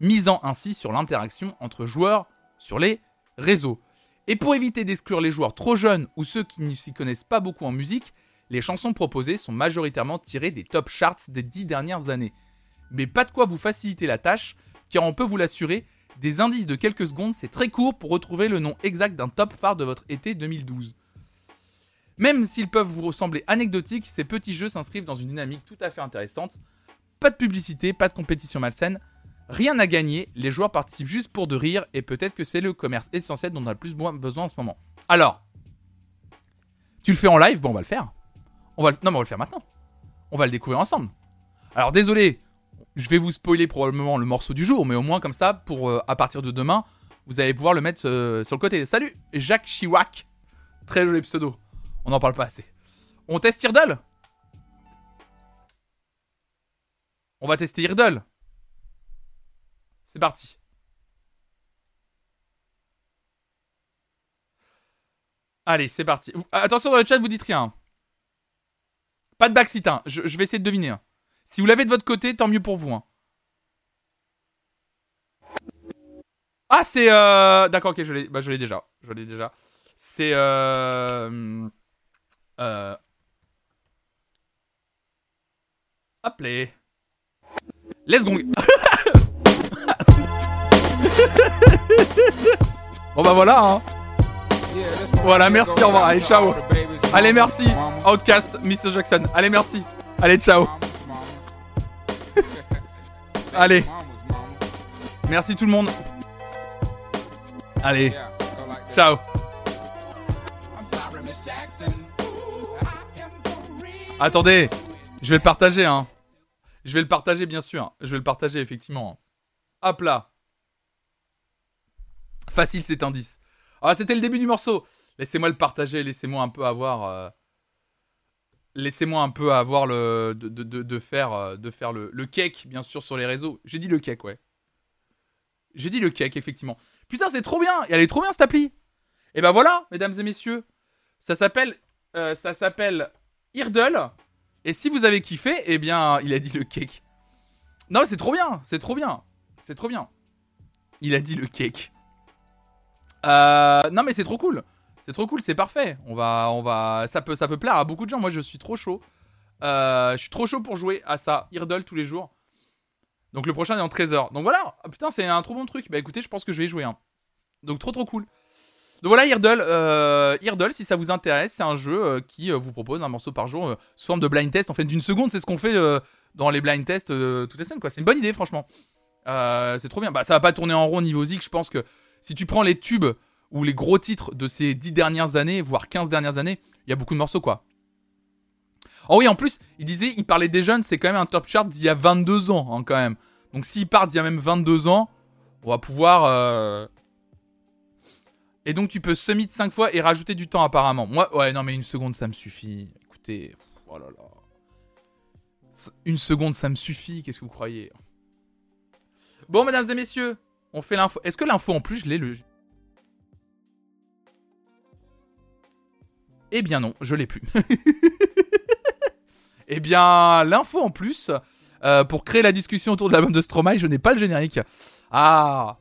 misant ainsi sur l'interaction entre joueurs sur les réseaux. Et pour éviter d'exclure les joueurs trop jeunes ou ceux qui ne s'y connaissent pas beaucoup en musique, Les chansons proposées sont majoritairement tirées des top charts des dix dernières années. Mais pas de quoi vous faciliter la tâche, car on peut vous l'assurer, des indices de quelques secondes, c'est très court pour retrouver le nom exact d'un top phare de votre été 2012. Même s'ils peuvent vous ressembler anecdotiques, ces petits jeux s'inscrivent dans une dynamique tout à fait intéressante. Pas de publicité, pas de compétition malsaine, rien à gagner, les joueurs participent juste pour de rire et peut-être que c'est le commerce essentiel dont on a le plus besoin en ce moment. Alors, tu le fais en live, bon on va le faire. Non mais on va le faire maintenant. On va le découvrir ensemble. Alors désolé, je vais vous spoiler probablement le morceau du jour, mais au moins comme ça, pour euh, à partir de demain, vous allez pouvoir le mettre euh, sur le côté. Salut, Jacques Chiwak. Très joli pseudo. On n'en parle pas assez. On teste Irdle On va tester Irdle. C'est parti. Allez, c'est parti. Attention dans le chat, vous dites rien. Pas de backseat, hein. je, vais essayer de deviner. Hein. Si vous l'avez de votre côté, tant mieux pour vous. Hein. Ah, c'est... Euh... D'accord, ok, je l'ai bah, déjà. Je l'ai déjà. C'est... Euh... Euh... Appelez. Let's go. bon bah voilà, hein. Voilà, merci, au revoir. Allez, ciao. Allez, merci. Outcast, Mr. Jackson. Allez, merci. Allez, ciao. Allez. Merci tout le monde. Allez. Ciao. Attendez. Je vais le partager, hein. Je vais le partager, bien sûr. Je vais le partager, effectivement. Hop là. Facile cet indice. Ah, c'était le début du morceau. Laissez-moi le partager, laissez-moi un peu avoir. Euh, laissez-moi un peu avoir le. de, faire, euh, le, cake, bien sûr, sur les réseaux. J'ai dit le cake, ouais. J'ai dit le cake, effectivement. Putain, c'est trop bien Elle est trop bien cette appli Et ben voilà, mesdames et messieurs. Ça s'appelle. Euh, ça s'appelle Irdle. Et si vous avez kiffé, eh bien, il a dit le cake. Non, c'est trop bien, c'est trop bien. C'est trop bien. Il a dit le cake. Euh, non, mais c'est trop cool. C'est trop cool, c'est parfait. On va, on va, ça peut, ça peut plaire à beaucoup de gens. Moi, je suis trop chaud. Euh, je suis trop chaud pour jouer à ça, Irdle tous les jours. Donc le prochain est en 13h. Donc voilà, ah, putain, c'est un trop bon truc. Bah écoutez, je pense que je vais y jouer. Hein. Donc trop trop cool. Donc voilà, Irdle, euh, Irdle, si ça vous intéresse, c'est un jeu euh, qui vous propose un morceau par jour sous forme de blind test. En fait, d'une seconde, c'est ce qu'on fait dans les blind tests toutes les semaines. quoi. C'est une bonne idée, franchement. c'est trop bien. Bah ça va pas tourner en rond niveau Zik. Je pense que si tu prends les tubes ou les gros titres de ces 10 dernières années, voire 15 dernières années, il y a beaucoup de morceaux quoi. Oh oui, en plus, il disait, il parlait des jeunes, c'est quand même un top chart d'il y a 22 ans hein, quand même. Donc s'il part d'il y a même 22 ans, on va pouvoir... Et donc tu peux submit 5 fois et rajouter du temps apparemment. Moi, ouais, non mais une seconde ça me suffit. Écoutez, oh là là. Une seconde ça me suffit, qu'est-ce que vous croyez? Bon, mesdames et messieurs, on fait l'info. Est-ce que l'info en plus, je l'ai le. Eh bien non, je l'ai plus. eh bien, l'info en plus, euh, pour créer la discussion autour de l'album de Stromae, je n'ai pas le générique. Ah,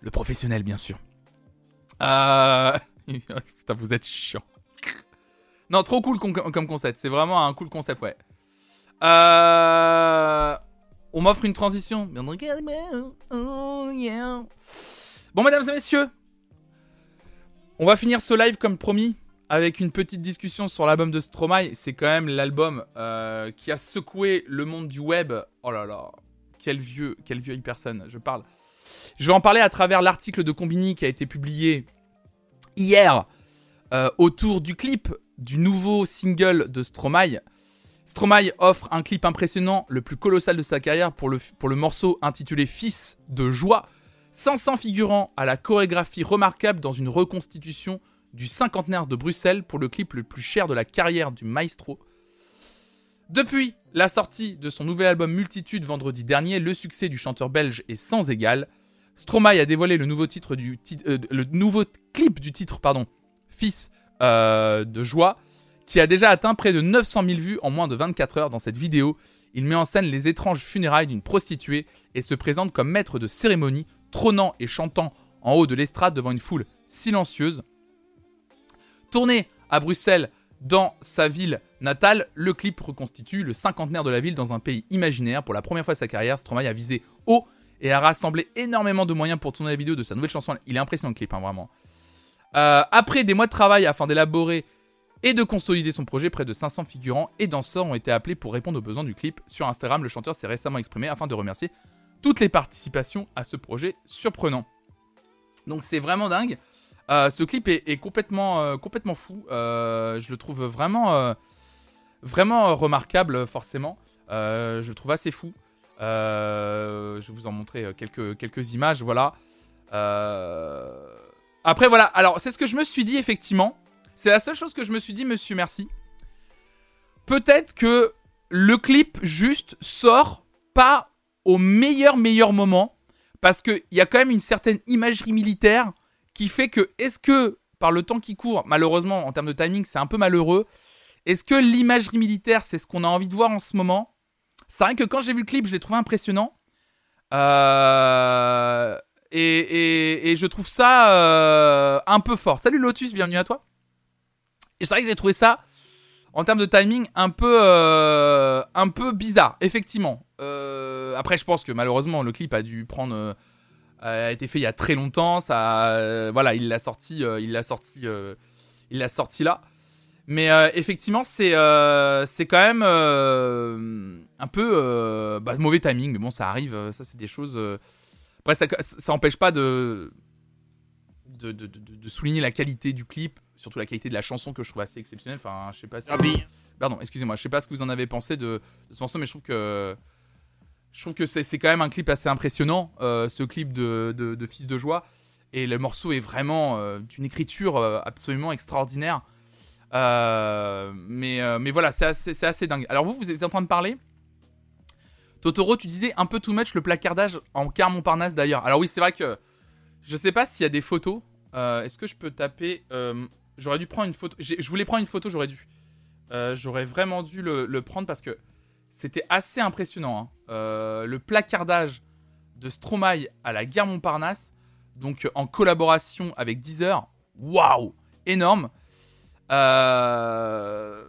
le professionnel, bien sûr. Euh... Putain, vous êtes chiant. Non, trop cool comme concept. C'est vraiment un cool concept, ouais. Euh... On m'offre une transition. Oh, bon, mesdames et messieurs, on va finir ce live comme promis avec une petite discussion sur l'album de Stromae. C'est quand même l'album euh, qui a secoué le monde du web. Oh là là, quel vieux, quelle vieille personne, je parle. Je vais en parler à travers l'article de Combini qui a été publié hier euh, autour du clip du nouveau single de Stromae. Stromae offre un clip impressionnant, le plus colossal de sa carrière pour le, pour le morceau intitulé Fils de joie, 500 figurants à la chorégraphie remarquable dans une reconstitution du cinquantenaire de Bruxelles pour le clip le plus cher de la carrière du maestro. Depuis la sortie de son nouvel album Multitude vendredi dernier, le succès du chanteur belge est sans égal. Stromae a dévoilé euh, le nouveau clip du titre pardon, Fils euh, de joie, qui a déjà atteint près de 900 000 vues en moins de 24 heures dans cette vidéo. Il met en scène les étranges funérailles d'une prostituée et se présente comme maître de cérémonie, trônant et chantant en haut de l'estrade devant une foule silencieuse. Tourné à Bruxelles Dans sa ville natale, le clip reconstitue le cinquantenaire de la ville dans un pays imaginaire. Pour la première fois de sa carrière, Stromae a visé haut et a rassemblé énormément de moyens pour tourner la vidéo de sa nouvelle chanson. Il est impressionnant le clip, hein, vraiment. Euh, après des mois de travail afin d'élaborer et de consolider son projet, près de 500 figurants et danseurs ont été appelés pour répondre aux besoins du clip. Sur Instagram, le chanteur s'est récemment exprimé afin de remercier toutes les participations à ce projet surprenant. Donc c'est vraiment dingue. Euh, ce clip est, complètement, euh, complètement fou. Je le trouve vraiment remarquable, forcément. je le trouve assez fou. Je vais vous en montrer quelques, quelques images. Voilà. Après, voilà. Alors, c'est ce que je me suis dit, effectivement. C'est la seule chose que je me suis dit, monsieur, merci. Peut-être que le clip juste sort pas au meilleur, meilleur moment. Parce qu'il y a quand même une certaine imagerie militaire qui fait que, est-ce que, par le temps qui court, malheureusement, en termes de timing, c'est un peu malheureux, est-ce que l'imagerie militaire, c'est ce qu'on a envie de voir en ce moment? C'est vrai que quand j'ai vu le clip, je l'ai trouvé impressionnant. Euh, et, je trouve ça euh, un peu fort. Salut Lotus, bienvenue à toi. Et c'est vrai que j'ai trouvé ça, en termes de timing, un peu, euh, un peu bizarre, effectivement. après, je pense que malheureusement, le clip a dû prendre a été fait il y a très longtemps. Ça, voilà, il l'a sorti, il l'a sorti, il l'a sorti là. Mais effectivement, c'est c'est quand même un peu bah, mauvais timing. Mais bon, ça arrive. ça, c'est des choses. Après, ça, ça empêche pas de de, de, de, souligner la qualité du clip, surtout la qualité de la chanson que je trouve assez exceptionnelle. Enfin, je sais pas si. Pardon, excusez-moi, je sais pas ce que vous en avez pensé de, ce morceau, mais je trouve que je trouve que c'est quand même un clip assez impressionnant, euh, ce clip de, de, Fils de Joie. Et le morceau est vraiment euh, d'une écriture euh, absolument extraordinaire. Mais, mais voilà, c'est assez, assez, dingue. Alors vous, vous êtes en train de parler Totoro, tu disais un peu too much le placardage en car Montparnasse d'ailleurs. Alors oui, c'est vrai que je sais pas s'il y a des photos. Est-ce que je peux taper J'aurais dû prendre une photo. Je voulais prendre une photo, j'aurais dû. j'aurais vraiment dû le, prendre parce que c'était assez impressionnant. Hein. Euh, le placardage de Stromae à la guerre Montparnasse, donc en collaboration avec Deezer, waouh, énorme. Euh,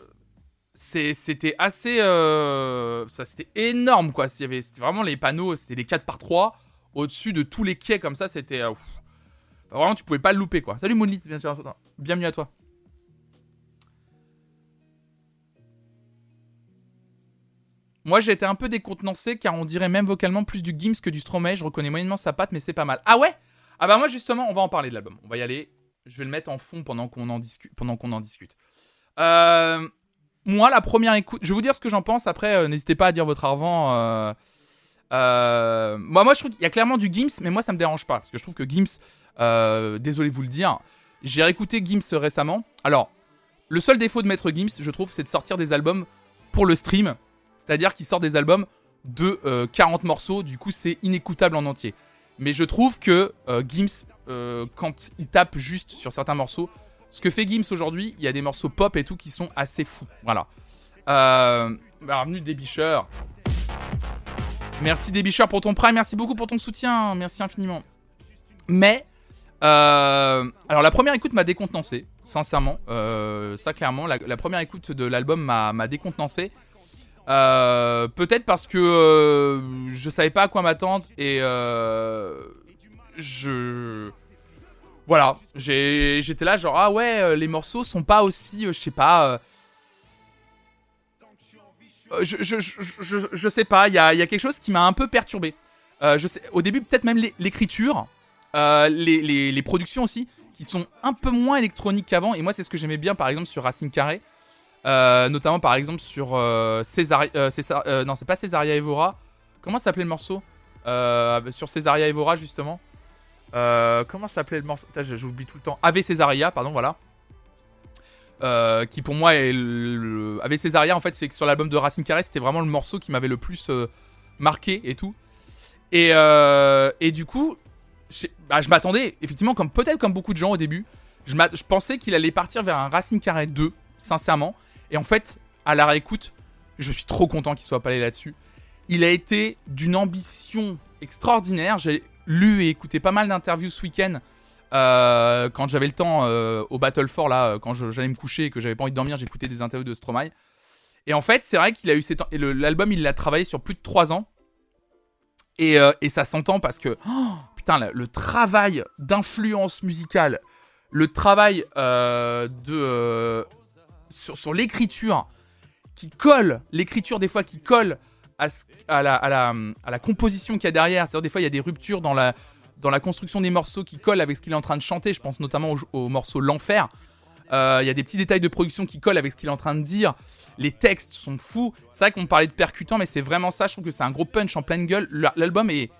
c'était assez, euh, ça c'était énorme quoi. C'était vraiment les panneaux, c'était les 4 par 3 au-dessus de tous les quais comme ça. C'était vraiment tu pouvais pas le louper quoi. Salut Moonlit, bienvenue à toi. Moi, j'ai été un peu décontenancé car on dirait même vocalement plus du Gims que du Stromae. Je reconnais moyennement sa patte, mais c'est pas mal. Ah ouais? Ah bah moi, justement, on va en parler de l'album. On va y aller. Je vais le mettre en fond pendant qu'on en, discute. Euh, moi, la première écoute, je vais vous dire ce que j'en pense. Après, euh, n'hésitez pas à dire votre arvent. Euh, moi, moi, je trouve qu'il y a clairement du Gims, mais moi, ça me dérange pas parce que je trouve que Gims, désolé de vous le dire, j'ai réécouté Gims récemment. Alors, le seul défaut de mettre Gims, je trouve, c'est de sortir des albums pour le stream. C'est-à-dire qu'il sort des albums de 40 euh, morceaux, du coup c'est inécoutable en entier. Mais je trouve que Gims, euh, quand il tape juste sur certains morceaux, ce que fait Gims aujourd'hui, il y a des morceaux pop et tout qui sont assez fous. Voilà. bienvenue Débicheur. Merci Débicheur pour ton prime, merci beaucoup pour ton soutien, merci infiniment. Mais, alors la première écoute m'a décontenancé, sincèrement. ça clairement, la, première écoute de l'album m'a décontenancé. Euh, peut-être parce que euh, je savais pas à quoi m'attendre et euh, je voilà j'étais là genre ah ouais les morceaux sont pas aussi je sais pas je, je, sais pas il y a, quelque chose qui m'a un peu perturbé je sais, au début peut-être même l'écriture les, productions aussi qui sont un peu moins électroniques qu'avant et moi c'est ce que j'aimais bien par exemple sur Racine Carré euh, notamment par exemple sur euh, Césaria, euh, non c'est pas Césaria Evora. Comment s'appelait le morceau? Sur Césaria Evora justement. Comment s'appelait le morceau? J'oublie tout le temps. Ave Césaria, pardon, voilà. qui pour moi est le... Ave Césaria en fait c'est que sur l'album de Racine Carré c'était vraiment le morceau qui m'avait le plus marqué et tout. Et, et du coup bah, je m'attendais effectivement comme peut-être comme beaucoup de gens au début je, je pensais qu'il allait partir vers un Racine Carré 2 sincèrement et en fait, à la réécoute, je suis trop content qu'il soit pas allé là-dessus. Il a été d'une ambition extraordinaire. Lu et écouté pas mal d'interviews ce week-end quand j'avais le temps au Battle 4, là, quand j'allais me coucher et que j'avais pas envie de dormir, j'écoutais des interviews de Stromae. Et en fait, c'est vrai qu'il a eu cette... L'album, il l'a travaillé sur plus de 3 ans. Et, et ça s'entend parce que... Oh, putain, le travail d'influence musicale, le travail de... sur, sur l'écriture qui colle, l'écriture des fois qui colle à, la, composition qu'il y a derrière. C'est-à-dire des fois il y a des ruptures dans la, construction des morceaux qui collent avec ce qu'il est en train de chanter. Je pense notamment au, morceau L'Enfer. Euh, il y a des petits détails de production qui collent avec ce qu'il est en train de dire. Les textes sont fous. C'est vrai qu'on parlait de percutant, mais c'est vraiment ça. Je trouve que c'est un gros punch en pleine gueule. L'album est,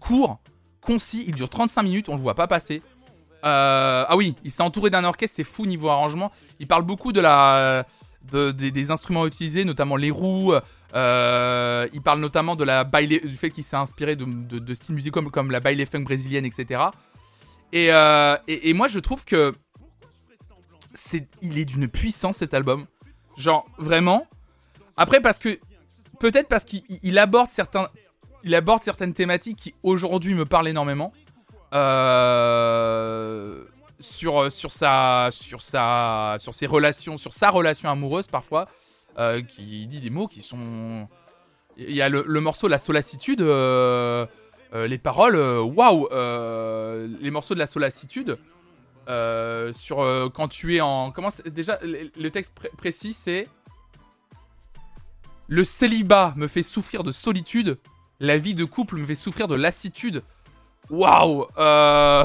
court, concis. Il dure 35 minutes. On le voit pas passer. Euh, ah oui, il s'est entouré d'un orchestre. C'est fou niveau arrangement. Il parle beaucoup de la des, instruments utilisés, notamment les roues. Euh, il parle notamment de la baile, du fait qu'il s'est inspiré de, de, styles musicaux comme, la baile funk brésilienne, etc. Euh, et, et, moi, je trouve que c'est, il est d'une puissance cet album. Genre vraiment. Après, parce que peut-être parce qu'il aborde certains, il aborde certaines thématiques qui aujourd'hui me parlent énormément. Euh, sur, euh, sur, sa, sur, sa, sur ses relations, sur sa relation amoureuse parfois, euh, qui dit des mots qui sont. Il y a le, morceau La solacitude, euh, les paroles, waouh Les morceaux de la solacitude, sur quand tu es en. Comment Déjà, le texte précis, c'est. Le célibat me fait souffrir de solitude, la vie de couple me fait souffrir de lassitude. Waouh euh...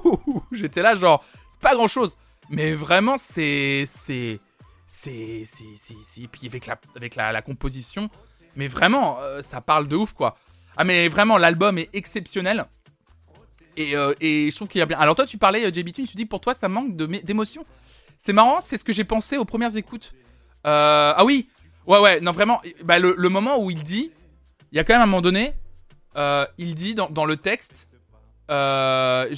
J'étais là, genre, c'est pas grand chose. Mais vraiment, c'est. C'est. C'est. C'est. Puis avec la, avec la, composition. Mais vraiment, euh, ça parle de ouf, quoi. Ah, mais vraiment, l'album est exceptionnel. Et, euh, et, je trouve qu'il y a bien. Alors, toi, tu parlais, JB tu dis pour toi, ça manque d'émotion. C'est marrant, c'est ce que j'ai pensé aux premières écoutes. Euh, ah oui, ouais, ouais, non, vraiment, bah, le, le, moment où il dit, il y a quand même un moment donné, il dit dans, dans le texte, euh,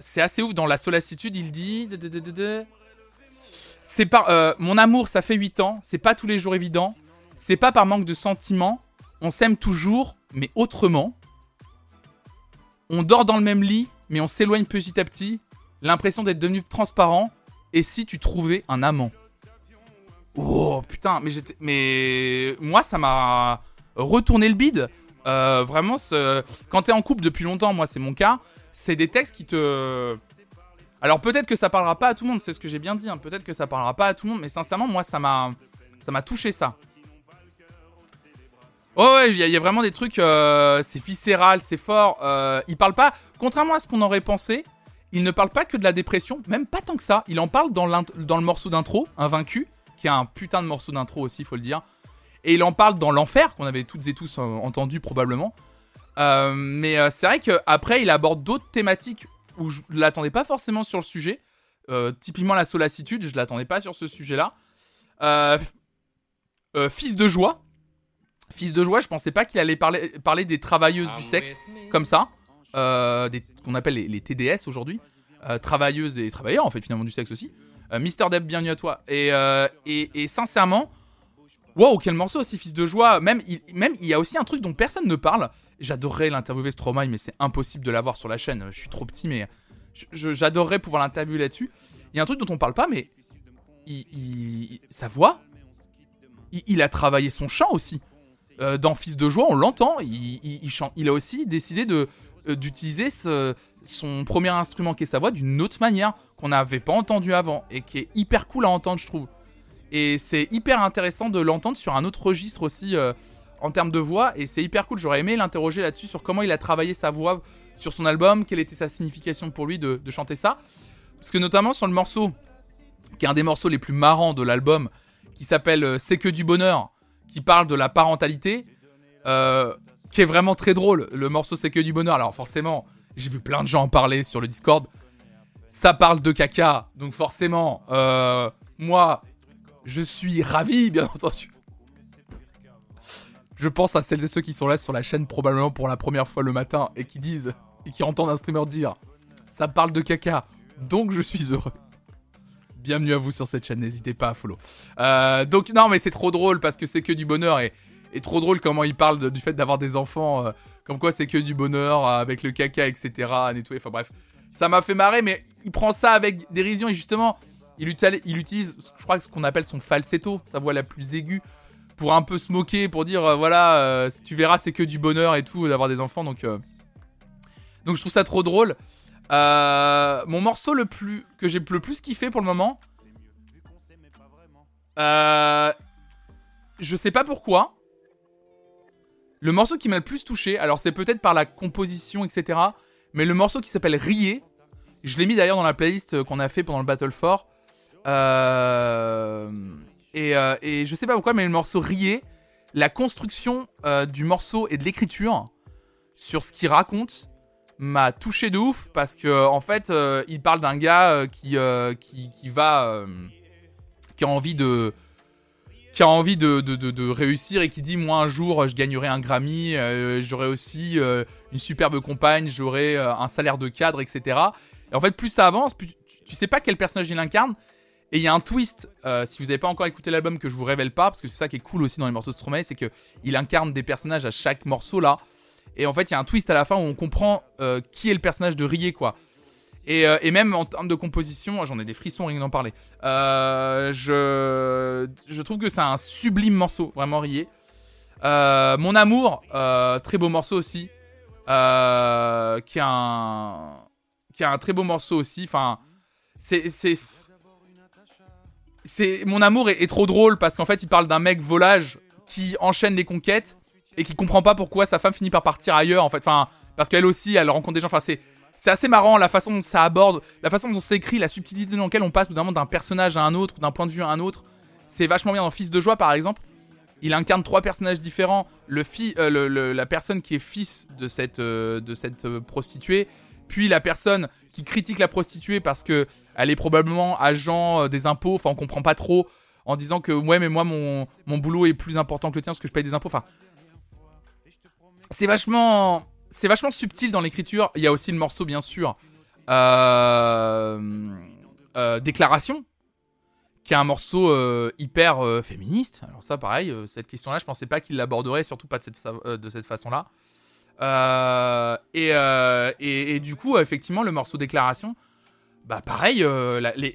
c'est assez ouf. Dans la solacitude, il dit. C'est par. Euh, mon amour, ça fait 8 ans. C'est pas tous les jours évident. C'est pas par manque de sentiments. On s'aime toujours, mais autrement. On dort dans le même lit, mais on s'éloigne petit à petit. L'impression d'être devenu transparent. Et si tu trouvais un amant Oh putain, mais j'étais. Mais. Moi, ça m'a retourné le bide. Euh, vraiment, quand t'es en couple depuis longtemps, moi c'est mon cas, c'est des textes qui te. Alors peut-être que ça parlera pas à tout le monde, c'est ce que j'ai bien dit. Hein. Peut-être que ça parlera pas à tout le monde, mais sincèrement, moi ça m'a, ça m'a touché ça. Oh ouais, il y, a vraiment des trucs, euh, c'est viscéral, c'est fort. Euh, il parle pas, contrairement à ce qu'on aurait pensé, il ne parle pas que de la dépression, même pas tant que ça. Il en parle dans, dans le morceau d'intro, Invaincu, qui est un putain de morceau d'intro aussi, faut le dire. Et il en parle dans l'enfer, qu'on avait toutes et tous euh, entendu probablement. Euh, mais euh, c'est vrai qu'après, il aborde d'autres thématiques où je ne l'attendais pas forcément sur le sujet. typiquement la solacitude, je ne l'attendais pas sur ce sujet-là. fils de joie. Fils de joie, je pensais pas qu'il allait parler, parler des travailleuses du sexe comme ça. des, qu'on appelle les, TDS aujourd'hui. travailleuses et travailleurs, en fait, finalement, du sexe aussi. Mister Deb, bienvenue à toi. Et, et, et sincèrement, Wow, quel morceau aussi, fils de joie. Même il, même, il y a aussi un truc dont personne ne parle. J'adorerais l'interviewer Stromae, mais c'est impossible de l'avoir sur la chaîne. Je suis trop petit, mais j'adorerais pouvoir l'interviewer là-dessus. Il y a un truc dont on parle pas, mais il, sa voix, il, a travaillé son chant aussi. Euh, dans Fils de joie, on l'entend. Il, chante. il a aussi décidé de euh, d'utiliser son premier instrument qui est sa voix d'une autre manière qu'on n'avait pas entendu avant et qui est hyper cool à entendre, je trouve. Et c'est hyper intéressant de l'entendre sur un autre registre aussi euh, en termes de voix. Et c'est hyper cool. J'aurais aimé l'interroger là-dessus sur comment il a travaillé sa voix sur son album, quelle était sa signification pour lui de, chanter ça. Parce que notamment sur le morceau, qui est un des morceaux les plus marrants de l'album, qui s'appelle euh, C'est que du bonheur, qui parle de la parentalité, euh, qui est vraiment très drôle. Le morceau C'est que du bonheur. Alors forcément, j'ai vu plein de gens en parler sur le Discord. Ça parle de caca, donc forcément, moi, je suis ravi, bien entendu. Je pense à celles et ceux qui sont là sur la chaîne probablement pour la première fois le matin et qui disent et qui entendent un streamer dire ça parle de caca, donc je suis heureux. Bienvenue à vous sur cette chaîne, n'hésitez pas à follow. Euh, donc non mais c'est trop drôle parce que c'est que du bonheur et, trop drôle comment il parle du fait d'avoir des enfants, euh, comme quoi c'est que du bonheur avec le caca etc. nettoyer, enfin bref. Ça m'a fait marrer, mais il prend ça avec dérision et justement, il utilise, il utilise je crois, ce qu'on appelle son falsetto, sa voix la plus aiguë, pour un peu se moquer, pour dire euh, voilà, euh, tu verras, c'est que du bonheur et tout d'avoir des enfants. Donc, euh, donc je trouve ça trop drôle. mon morceau le plus que j'ai le plus kiffé pour le moment. je sais pas pourquoi. Le morceau qui m'a le plus touché, alors c'est peut-être par la composition, etc. Mais le morceau qui s'appelle Rier, je l'ai mis d'ailleurs dans la playlist qu'on a fait pendant le Battle 4. Euh, et, euh, et, je sais pas pourquoi, mais le morceau Rier, la construction euh, du morceau et de l'écriture sur ce qu'il raconte m'a touché de ouf parce que en fait, il parle d'un gars qui, qui, va qui a envie de qui a envie de, de, réussir et qui dit moi un jour je gagnerai un Grammy, j'aurai aussi une superbe compagne, j'aurai un salaire de cadre, etc. Et en fait plus ça avance, plus tu, sais pas quel personnage il incarne. Et il y a un twist, si vous n'avez pas encore écouté l'album, que je vous révèle pas, parce que c'est ça qui est cool aussi dans les morceaux de Stromae, c'est qu'il incarne des personnages à chaque morceau là. Et en fait, il y a un twist à la fin où on comprend qui est le personnage de Rier, quoi. Euh, et, même en termes de composition, j'en ai des frissons rien d'en parler. Euh, je, trouve que c'est un sublime morceau, vraiment rié. Euh, Mon amour, très beau morceau aussi. qui, a un, qui a un très beau morceau aussi. Enfin, c'est. C'est, mon amour est, trop drôle parce qu'en fait il parle d'un mec volage qui enchaîne les conquêtes et qui comprend pas pourquoi sa femme finit par partir ailleurs en fait parce qu'elle aussi elle rencontre des gens enfin c'est c'est assez marrant la façon dont ça aborde, la façon dont c'est écrit, la subtilité dans laquelle on passe d'un personnage à un autre, d'un point de vue à un autre. C'est vachement bien dans Fils de joie par exemple. Il incarne trois personnages différents. Le, euh, la personne qui est fils de cette, euh, de cette euh, prostituée, puis la personne qui critique la prostituée parce que elle est probablement agent des impôts. Enfin, on comprend pas trop en disant que ouais, mais moi mon, boulot est plus important que le tien parce que je paye des impôts. Enfin, c'est vachement subtil dans l'écriture. Il y a aussi le morceau, bien sûr, euh, euh, Déclaration, qui est un morceau euh, hyper féministe. Alors ça, pareil, cette question-là, je pensais pas qu'il l'aborderait, surtout pas de cette, de cette façon-là. Et, du coup, effectivement, le morceau Déclaration, bah pareil,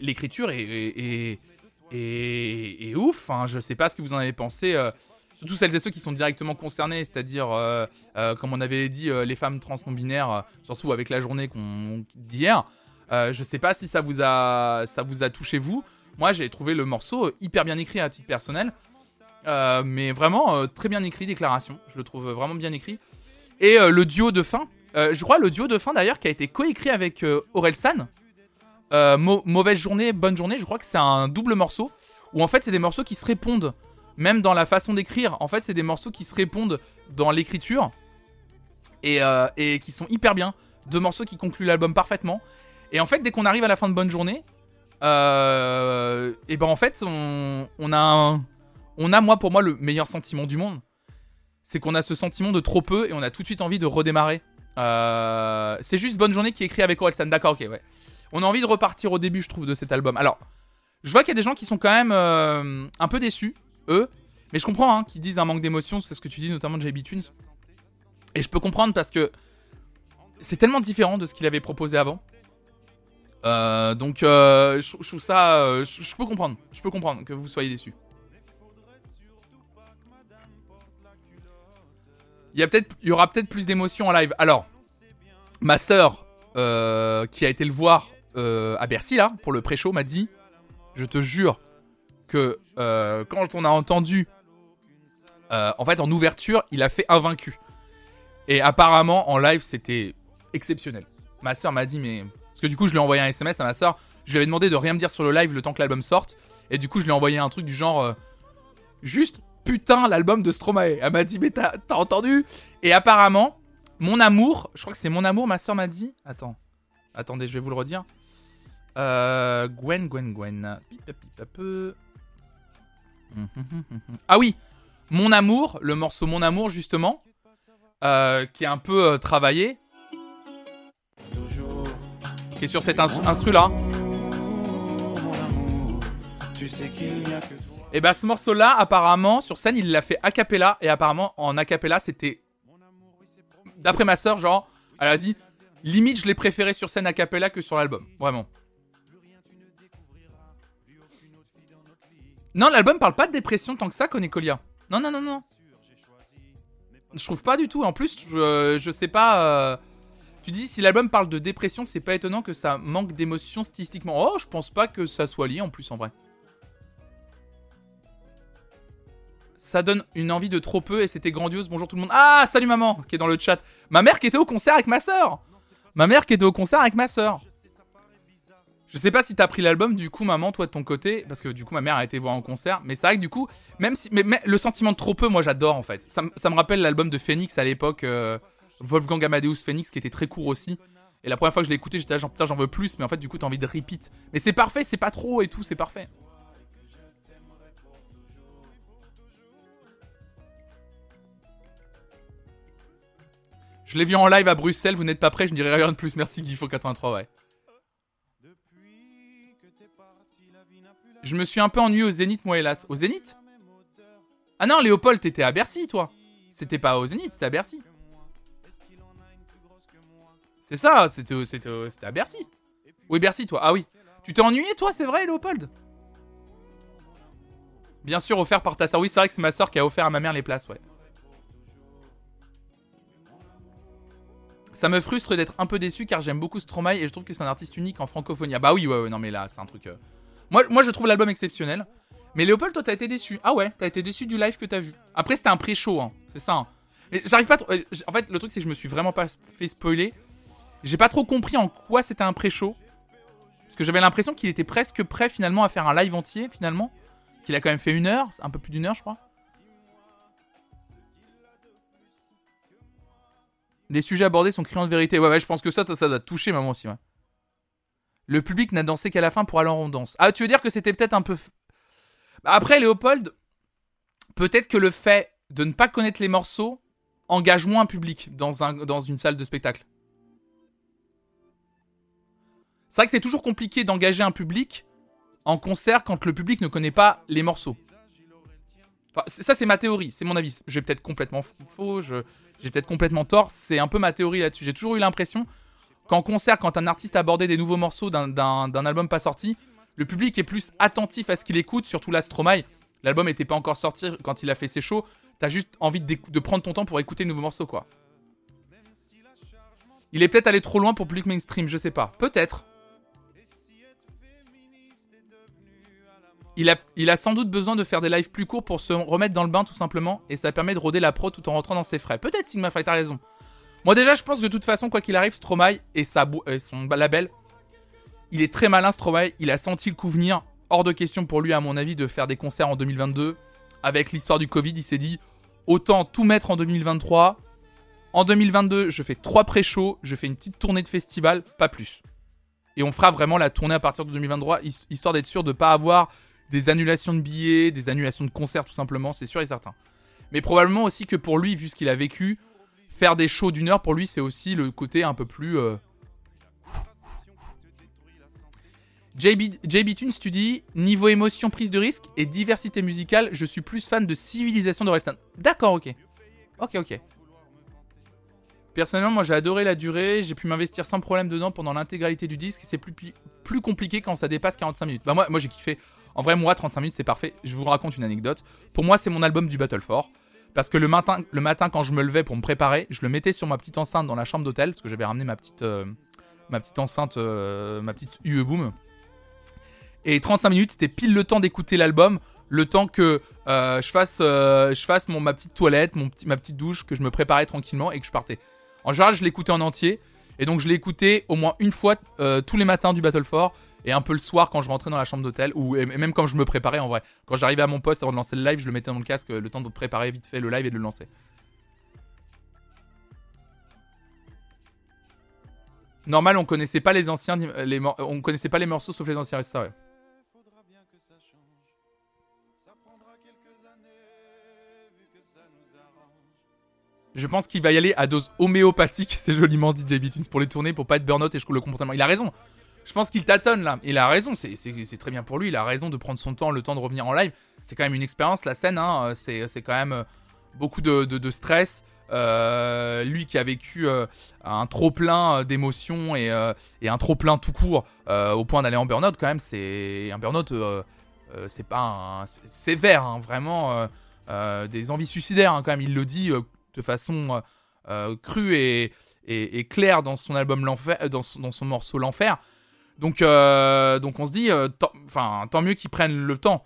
l'écriture est, ouf. Hein. Je sais pas ce que vous en avez pensé surtout celles et ceux qui sont directement concernés, c'est-à-dire, euh, euh, comme on avait dit, euh, les femmes trans non binaires, surtout avec la journée d'hier. je sais pas si ça vous a, ça vous a touché vous. Moi, j'ai trouvé le morceau hyper bien écrit à titre personnel, mais vraiment très bien écrit, déclaration. Je le trouve vraiment bien écrit. Et le duo de fin, je crois le duo de fin d'ailleurs qui a été coécrit avec Aurel San. mauvaise journée, bonne journée. Je crois que c'est un double morceau où en fait c'est des morceaux qui se répondent même dans la façon d'écrire. En fait, c'est des morceaux qui se répondent dans l'écriture et, euh, qui sont hyper bien. Deux morceaux qui concluent l'album parfaitement. Et en fait, dès qu'on arrive à la fin de Bonne Journée, euh, et ben en fait, on, a on a, moi, pour moi, le meilleur sentiment du monde. C'est qu'on a ce sentiment de trop peu et on a tout de suite envie de redémarrer. Euh, c'est juste Bonne Journée qui écrit avec Orelsan. D'accord, ok, ouais. On a envie de repartir au début, je trouve, de cet album. Alors, je vois qu'il y a des gens qui sont quand même euh, un peu déçus eux. Mais je comprends hein, qu'ils disent un manque d'émotion, c'est ce que tu dis notamment de JB Tunes. Et je peux comprendre parce que c'est tellement différent de ce qu'il avait proposé avant. Euh, donc je, trouve ça, je, peux comprendre, je peux comprendre que vous soyez déçus. Il y, aura peut-être plus d'émotion en live. Alors, ma sœur, qui a été le voir à Bercy là pour le pré-show, m'a dit, je te jure, que euh, quand on a entendu, euh, en fait, en ouverture, il a fait invaincu. Et apparemment, en live, c'était exceptionnel. Ma soeur m'a dit, mais. Parce que du coup, je lui ai envoyé un SMS à ma soeur. Je lui avais demandé de rien me dire sur le live le temps que l'album sorte. Et du coup, je lui ai envoyé un truc du genre. Euh, juste putain, l'album de Stromae. Elle m'a dit, mais t'as entendu? Et apparemment, mon amour. Je crois que c'est mon amour, ma soeur m'a dit. Attends. Attendez, je vais vous le redire. Gwen, Gwen, Gwen. peu. Ah oui, Mon Amour, le morceau Mon Amour justement, euh, qui est un peu euh, travaillé, qui est sur cet instru là. Et bah ce morceau là, apparemment, sur scène, il l'a fait a cappella, et apparemment en a cappella, c'était... D'après ma soeur, genre, elle a dit, Limite, je l'ai préféré sur scène a cappella que sur l'album. Vraiment. Non, l'album parle pas de dépression tant que ça, Conécolia. Non, non, non, non. Je trouve pas du tout. En plus, je, je sais pas. Euh, tu dis si l'album parle de dépression, c'est pas étonnant que ça manque d'émotion stylistiquement. Oh, je pense pas que ça soit lié en plus en vrai. Ça donne une envie de trop peu et c'était grandiose. Bonjour tout le monde. Ah, salut maman qui est dans le chat. Ma mère qui était au concert avec ma soeur. Ma mère qui était au concert avec ma soeur. Je sais pas si t'as pris l'album, du coup, maman, toi de ton côté, parce que du coup, ma mère a été voir en concert, mais c'est vrai que du coup, même si. Mais, le sentiment de trop peu, moi j'adore en fait. Ça, me rappelle l'album de Phoenix à l'époque, euh, Wolfgang Amadeus Phoenix, qui était très court aussi. Et la première fois que je l'ai écouté, j'étais genre putain, j'en veux plus, mais en fait, du coup, t'as envie de repeat. Mais c'est parfait, c'est pas trop et tout, c'est parfait. Je l'ai vu en live à Bruxelles, vous n'êtes pas prêt, je ne dirai rien de plus. Merci Guifo83, ouais. Je me suis un peu ennuyé au Zénith, moi, hélas. Au Zénith? Ah non, Léopold, t'étais à Bercy, toi. C'était pas au Zénith, c'était à Bercy. C'est ça, c'était à Bercy. Oui, Bercy, toi. Ah oui. Tu t'es ennuyé, toi, c'est vrai, Léopold? Bien sûr, offert par ta soeur. Oui, c'est vrai que c'est ma soeur qui a offert à ma mère les places, ouais. Ça me frustre d'être un peu déçu car j'aime beaucoup Stromae et je trouve que c'est un artiste unique en francophonie. Ah bah oui, ouais, ouais, non mais là, c'est un truc... Euh, moi, je trouve l'album exceptionnel. Mais Léopold, toi, t'as été déçu. Ah ouais, t'as été déçu du live que t'as vu. Après, c'était un pré-show, hein. c'est ça. Hein. Mais j'arrive pas. Trop... Euh, en fait, le truc, c'est que je me suis vraiment pas fait spoiler. J'ai pas trop compris en quoi c'était un pré-show. Parce que j'avais l'impression qu'il était presque prêt finalement à faire un live entier, finalement. Parce qu'il a quand même fait une heure, un peu plus d'une heure, je crois. Les sujets abordés sont criants de vérité. Ouais, je pense que ça, ça doit toucher maman aussi. Le public n'a dansé qu'à la fin pour aller en danse. Ah, tu veux dire que c'était peut-être un peu. Après, Léopold, peut-être que le fait de ne pas connaître les morceaux engage moins un public dans, dans une salle de spectacle. C'est vrai que c'est toujours compliqué d'engager un public en concert quand le public ne connaît pas les morceaux. Ça, c'est ma théorie, c'est mon avis. J'ai peut-être complètement faux, j'ai peut-être complètement tort. C'est un peu ma théorie là-dessus. J'ai toujours eu l'impression qu'en concert, quand un artiste abordait des nouveaux morceaux d'un album pas sorti, le public est plus attentif à ce qu'il écoute, surtout la Stromae. L'album n'était pas encore sorti quand il a fait ses shows. T'as juste envie de, prendre ton temps pour écouter le nouveau morceau, quoi. Il est peut-être allé trop loin pour public mainstream, je sais pas. Peut-être. Il a, a sans doute besoin de faire des lives plus courts pour se remettre dans le bain, tout simplement, et ça permet de rôder la pro tout en rentrant dans ses frais. Peut-être Sigma Fight, t'as raison. Moi déjà, je pense que de toute façon, quoi qu'il arrive, Stromae et, son label, il est très malin Stromae, il a senti le coup venir. Hors de question pour lui, à mon avis, de faire des concerts en 2022. Avec l'histoire du Covid, il s'est dit, autant tout mettre en 2023. En 2022, je fais trois pré-shows, je fais une petite tournée de festival, pas plus. Et on fera vraiment la tournée à partir de 2023, histoire d'être sûr de ne pas avoir des annulations de billets, des annulations de concerts tout simplement, c'est sûr et certain. Mais probablement aussi que pour lui, vu ce qu'il a vécu, faire des shows d'une heure, pour lui, c'est aussi le côté un peu plus. Euh... JB, tu dis niveau émotion, prise de risque et diversité musicale, je suis plus fan de Civilisation de Relston. D'accord, ok. Ok, ok. Personnellement, moi j'ai adoré la durée, j'ai pu m'investir sans problème dedans pendant l'intégralité du disque. C'est plus, plus compliqué quand ça dépasse 45 minutes. Bah, moi, moi j'ai kiffé. En vrai, moi, 35 minutes, c'est parfait. Je vous raconte une anecdote. Pour moi, c'est mon album du Battle 4. Parce que le matin, le matin, quand je me levais pour me préparer, je le mettais sur ma petite enceinte dans la chambre d'hôtel, parce que j'avais ramené ma petite, euh, ma petite enceinte, euh, ma petite UE Boom. Et 35 minutes, c'était pile le temps d'écouter l'album, le temps que euh, je fasse, je fasse mon, ma petite toilette, mon petit, ma petite douche, que je me préparais tranquillement et que je partais. En général, je l'écoutais en entier. Et donc, je écouté au moins une fois tous les matins du Battle 4 et un peu le soir quand je rentrais dans la chambre d'hôtel, ou même quand je me préparais en vrai. Quand j'arrivais à mon poste avant de lancer le live, je le mettais dans le casque le temps de préparer vite fait le live et de le lancer. Normal, on connaissait pas les anciens, les, on connaissait pas les morceaux sauf les anciens, c'est ça. Je pense qu'il va y aller à dose homéopathique, c'est joliment dit JB pour les tourner, pour pas être burn-out et je le comportement. Il a raison. Je pense qu'il tâtonne là. Il a raison, c'est très bien pour lui. Il a raison de prendre son temps, le temps de revenir en live. C'est quand même une expérience, la scène. Hein. C'est quand même euh, beaucoup de, stress. lui qui a vécu un trop plein d'émotions et, un trop plein tout court au point d'aller en burn-out quand même c'est un burn-out c'est pas un sévère hein, vraiment des envies suicidaires hein, quand même il le dit de façon crue et, claire dans son album l'enfer dans, son morceau l'enfer donc donc on se dit enfin tant mieux qu'ils prennent le temps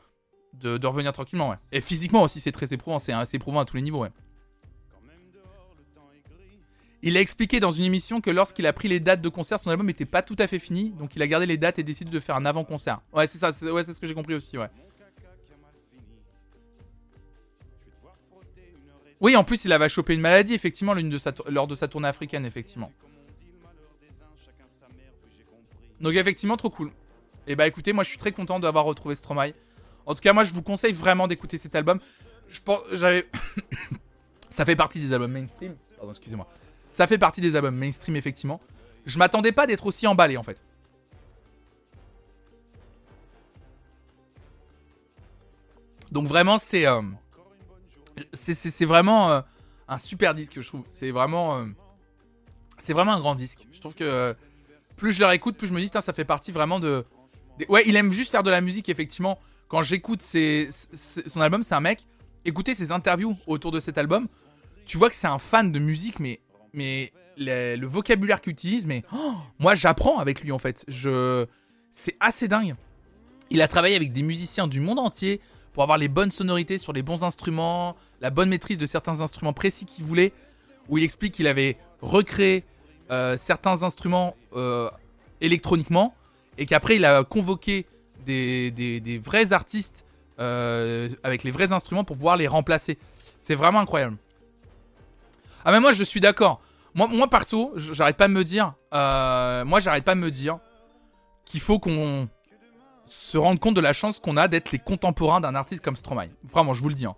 de, revenir tranquillement. Et physiquement aussi, c'est très éprouvant, c'est assez éprouvant à tous les niveaux. Il a expliqué dans une émission que lorsqu'il a pris les dates de concert, son album n'était pas tout à fait fini, donc il a gardé les dates et décidé de faire un avant-concert. Ouais, c'est ça, c'est ce que j'ai compris aussi, ouais. Oui, en plus, il avait chopé une maladie, effectivement, lors de sa tournée africaine, effectivement. Donc, effectivement, trop cool. Et eh bah écoutez, moi je suis très content d'avoir retrouvé Stromae. En tout cas, moi, je vous conseille vraiment d'écouter cet album. Je pense, j'avais, ça fait partie des albums mainstream. Pardon, excusez-moi. Ça fait partie des albums mainstream, effectivement. Je m'attendais pas d'être aussi emballé, en fait. Donc vraiment, c'est, euh, c'est, vraiment euh, un super disque, je trouve. C'est vraiment, euh, c'est vraiment un grand disque. Je trouve que plus je le réécoute, plus je me dis, ça fait partie vraiment de, ouais, il aime juste faire de la musique, effectivement quand j'écoute son album, c'est un mec. Écoutez ses interviews autour de cet album, tu vois que c'est un fan de musique, mais, mais le, vocabulaire qu'il utilise, mais oh, moi j'apprends avec lui en fait. Je, c'est assez dingue. Il a travaillé avec des musiciens du monde entier pour avoir les bonnes sonorités sur les bons instruments, la bonne maîtrise de certains instruments précis qu'il voulait. Où il explique qu'il avait recréé euh, certains instruments euh, électroniquement et qu'après il a convoqué des, vrais artistes euh, avec les vrais instruments pour pouvoir les remplacer. C'est vraiment incroyable. Ah mais moi je suis d'accord. Moi, moi perso, j'arrête pas de me dire, moi j'arrête pas de me dire qu'il faut qu'on se rende compte de la chance qu'on a d'être les contemporains d'un artiste comme Stromae. Vraiment, je vous le dis. Hein.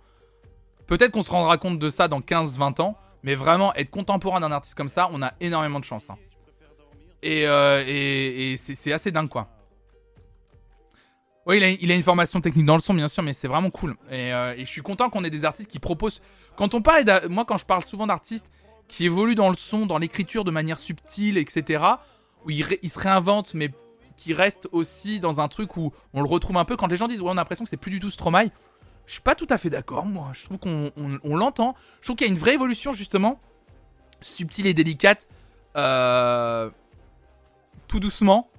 Peut-être qu'on se rendra compte de ça dans 15-20 ans, mais vraiment être contemporain d'un artiste comme ça, on a énormément de chance. Hein. Et, euh, c'est assez dingue quoi. Oui, il a, une formation technique dans le son, bien sûr, mais c'est vraiment cool. Euh, et, je suis content qu'on ait des artistes qui proposent. Quand on parle, moi, quand je parle souvent d'artistes qui évoluent dans le son, dans l'écriture de manière subtile, etc., où ils, se réinventent, mais qui restent aussi dans un truc où on le retrouve un peu. Quand les gens disent, on a l'impression que c'est plus du tout Stromae, je suis pas tout à fait d'accord, moi. Je trouve qu'on l'entend. Je trouve qu'il y a une vraie évolution, justement, subtile et délicate, euh, tout doucement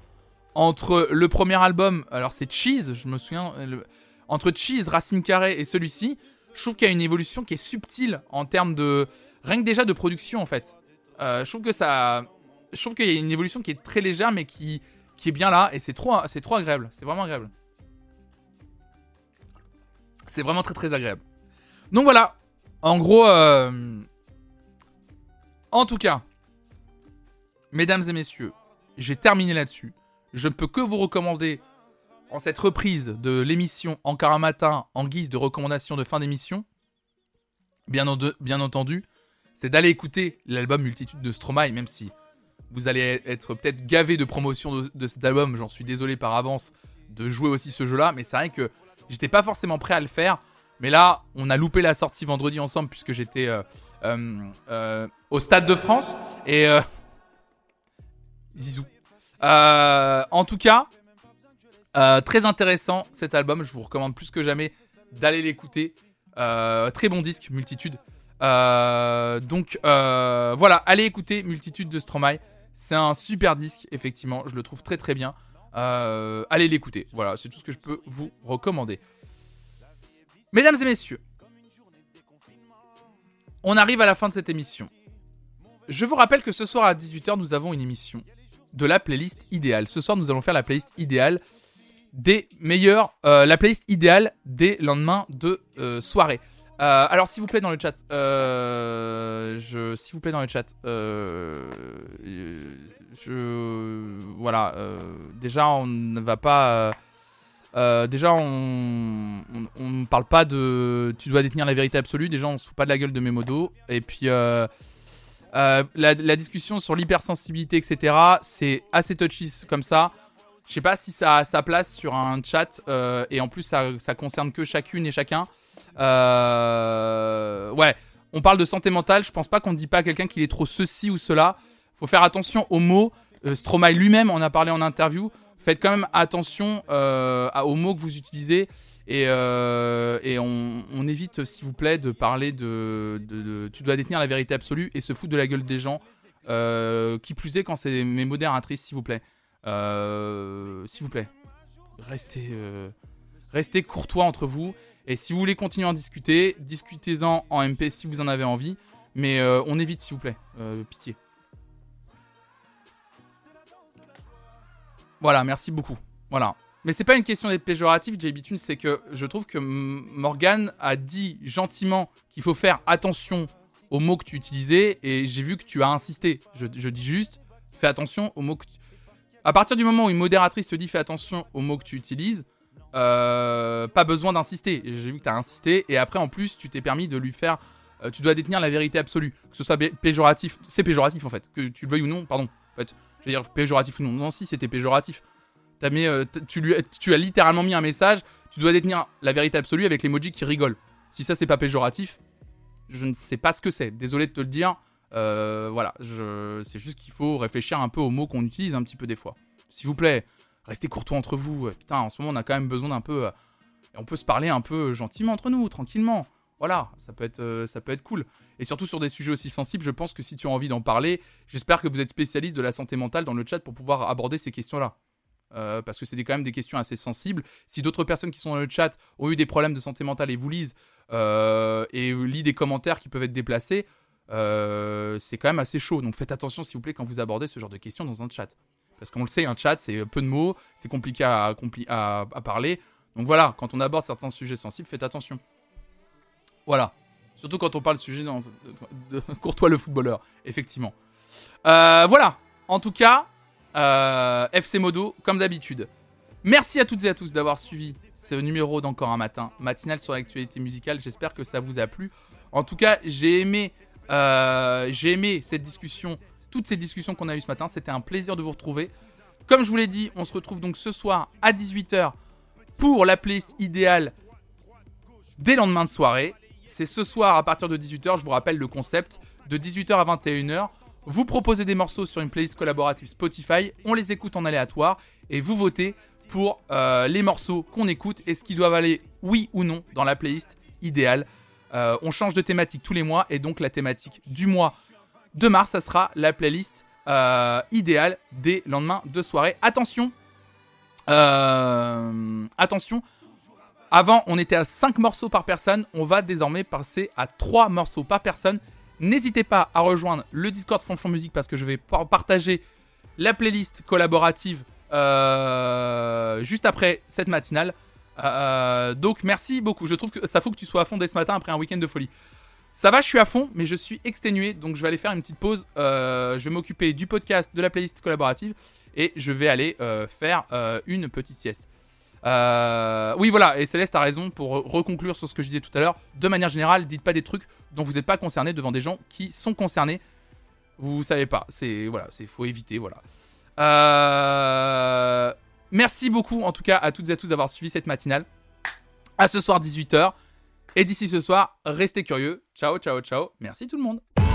entre le premier album, alors c'est Cheese, je me souviens, entre Cheese, Racine Carrée et celui-ci, je trouve qu'il y a une évolution qui est subtile en termes de. Rien que déjà de production en fait. Euh, je trouve que ça. Je trouve qu'il y a une évolution qui est très légère mais qui, est bien là et c'est trop agréable. C'est vraiment agréable. C'est vraiment très très agréable. Donc voilà. En gros. Euh, en tout cas. Mesdames et messieurs, j'ai terminé là-dessus je ne peux que vous recommander, en cette reprise de l'émission Encore un matin, en guise de recommandation de fin d'émission, bien, bien entendu, c'est d'aller écouter l'album Multitude de Stromae, même si vous allez être peut-être gavé de promotion de, cet album, j'en suis désolé par avance de jouer aussi ce jeu-là, mais c'est vrai que j'étais pas forcément prêt à le faire. Mais là, on a loupé la sortie vendredi ensemble puisque j'étais euh, euh, euh, au Stade de France. Et... Zizou. En tout cas, très intéressant cet album. Je vous recommande plus que jamais d'aller l'écouter. Très bon disque, Multitude. donc voilà, allez écouter Multitude de Stromae. C'est un super disque, effectivement. Je le trouve très très bien. Allez l'écouter. Voilà, c'est tout ce que je peux vous recommander. Mesdames et messieurs, on arrive à la fin de cette émission. Je vous rappelle que ce soir à 18h, nous avons une émission de la playlist idéale. Ce soir, nous allons faire la playlist idéale des meilleurs, euh, la playlist idéale des lendemains de euh, soirée. Euh, alors, s'il vous plaît, dans le chat, s'il vous plaît, dans le chat, je, voilà, déjà, on ne va pas. déjà, on, ne parle pas de. Tu dois détenir la vérité absolue. Déjà, on se fout pas de la gueule de mes modos. Et puis, euh, la, discussion sur l'hypersensibilité, etc., c'est assez touchy comme ça. Je sais pas si ça a sa place sur un chat euh, et en plus ça, ça concerne que chacune et chacun. Euh, ouais, On parle de santé mentale, je pense pas qu'on ne dit pas à quelqu'un qu'il est trop ceci ou cela. Faut faire attention aux mots. Euh, Stromae lui-même en a parlé en interview. Faites quand même attention euh, aux mots que vous utilisez. Et, euh, et on, évite, s'il vous plaît, de parler de, Tu dois détenir la vérité absolue et se foutre de la gueule des gens. qui plus est quand c'est mes modératrices, s'il vous plaît. s'il vous plaît. Restez, restez courtois entre vous. Et si vous voulez continuer à en discuter, discutez-en en MP si vous en avez envie. Mais on évite, s'il vous plaît. Pitié. Voilà, merci beaucoup. Voilà. Mais c'est pas une question d'être péjoratif, JB Tunes, c'est que je trouve que Morgan a dit gentiment qu'il faut faire attention aux mots que tu utilisais et j'ai vu que tu as insisté. Je, dis juste, fais attention aux mots que. À partir du moment où une modératrice te dit fais attention aux mots que tu utilises, euh, pas besoin d'insister. J'ai vu que tu as insisté. Et après, en plus, tu t'es permis de lui faire. Euh, tu dois détenir la vérité absolue. Que ce soit péjoratif. C'est péjoratif en fait. Que tu le veuilles ou non, pardon. Dire péjoratif ou non. Non, si, c'était péjoratif. As mis, euh, tu, lui, tu as littéralement mis un message. Tu dois détenir la vérité absolue avec l'emoji qui rigole. Si ça, c'est pas péjoratif, je ne sais pas ce que c'est. Désolé de te le dire. voilà, c'est juste qu'il faut réfléchir un peu aux mots qu'on utilise un petit peu des fois. S'il vous plaît, restez courtois entre vous. Putain, en ce moment, on a quand même besoin d'un peu. Euh, on peut se parler un peu gentiment entre nous, tranquillement. Voilà, ça peut être, euh, ça peut être cool. Et surtout sur des sujets aussi sensibles, je pense que si tu as envie d'en parler, j'espère que vous êtes spécialiste de la santé mentale dans le chat pour pouvoir aborder ces questions-là. Euh, parce que c'est quand même des questions assez sensibles. Si d'autres personnes qui sont dans le chat ont eu des problèmes de santé mentale et vous lisent et lisent des commentaires qui peuvent être déplacés, c'est quand même assez chaud. Donc faites attention s'il vous plaît quand vous abordez ce genre de questions dans un chat. Parce qu'on le sait, un chat, c'est peu de mots, c'est compliqué à, à, parler. Donc voilà, quand on aborde certains sujets sensibles, faites attention. Voilà. Surtout quand on parle de sujet de, Courtois le footballeur, effectivement. Euh, voilà. En tout cas, euh, FC Modo, comme d'habitude. Merci à toutes et à tous d'avoir suivi ce numéro d'Encore un matin, matinal sur l'actualité musicale. J'espère que ça vous a plu. En tout cas, j'ai aimé, euh, j'ai aimé cette discussion toutes ces discussions qu'on a eues ce matin. C'était un plaisir de vous retrouver. Comme je vous l'ai dit, on se retrouve donc ce soir à 18h pour la playlist idéale des lendemains de soirée. C'est ce soir à partir de 18h, je vous rappelle le concept, de 18h à 21h. Vous proposez des morceaux sur une playlist collaborative Spotify, on les écoute en aléatoire et vous votez pour euh, les morceaux qu'on écoute et ce qui doivent aller oui ou non dans la playlist idéale. Euh, on change de thématique tous les mois et donc la thématique du mois de mars, ça sera la playlist euh, idéale des lendemains de soirée. Attention, attention, avant on était à 5 morceaux par personne, on va désormais passer à 3 morceaux par personne. N'hésitez pas à rejoindre le Discord Fonflon Musique parce que je vais partager la playlist collaborative euh, juste après cette matinale. donc merci beaucoup. Je trouve que ça faut que tu sois à fond dès ce matin après un week-end de folie. Ça va, je suis à fond, mais je suis exténué, donc je vais aller faire une petite pause. Euh, je vais m'occuper du podcast, de la playlist collaborative, et je vais aller euh, faire euh, une petite sieste. Oui, voilà, et Céleste a raison pour reconclure sur ce que je disais tout à l'heure. De manière générale, dites pas des trucs dont vous n'êtes pas concerné devant des gens qui sont concernés. Vous savez pas, c'est voilà, c'est faut éviter, voilà. Merci beaucoup en tout cas à toutes et à tous d'avoir suivi cette matinale. À ce soir 18h. Et d'ici ce soir, restez curieux. Ciao, ciao, ciao. Merci tout le monde.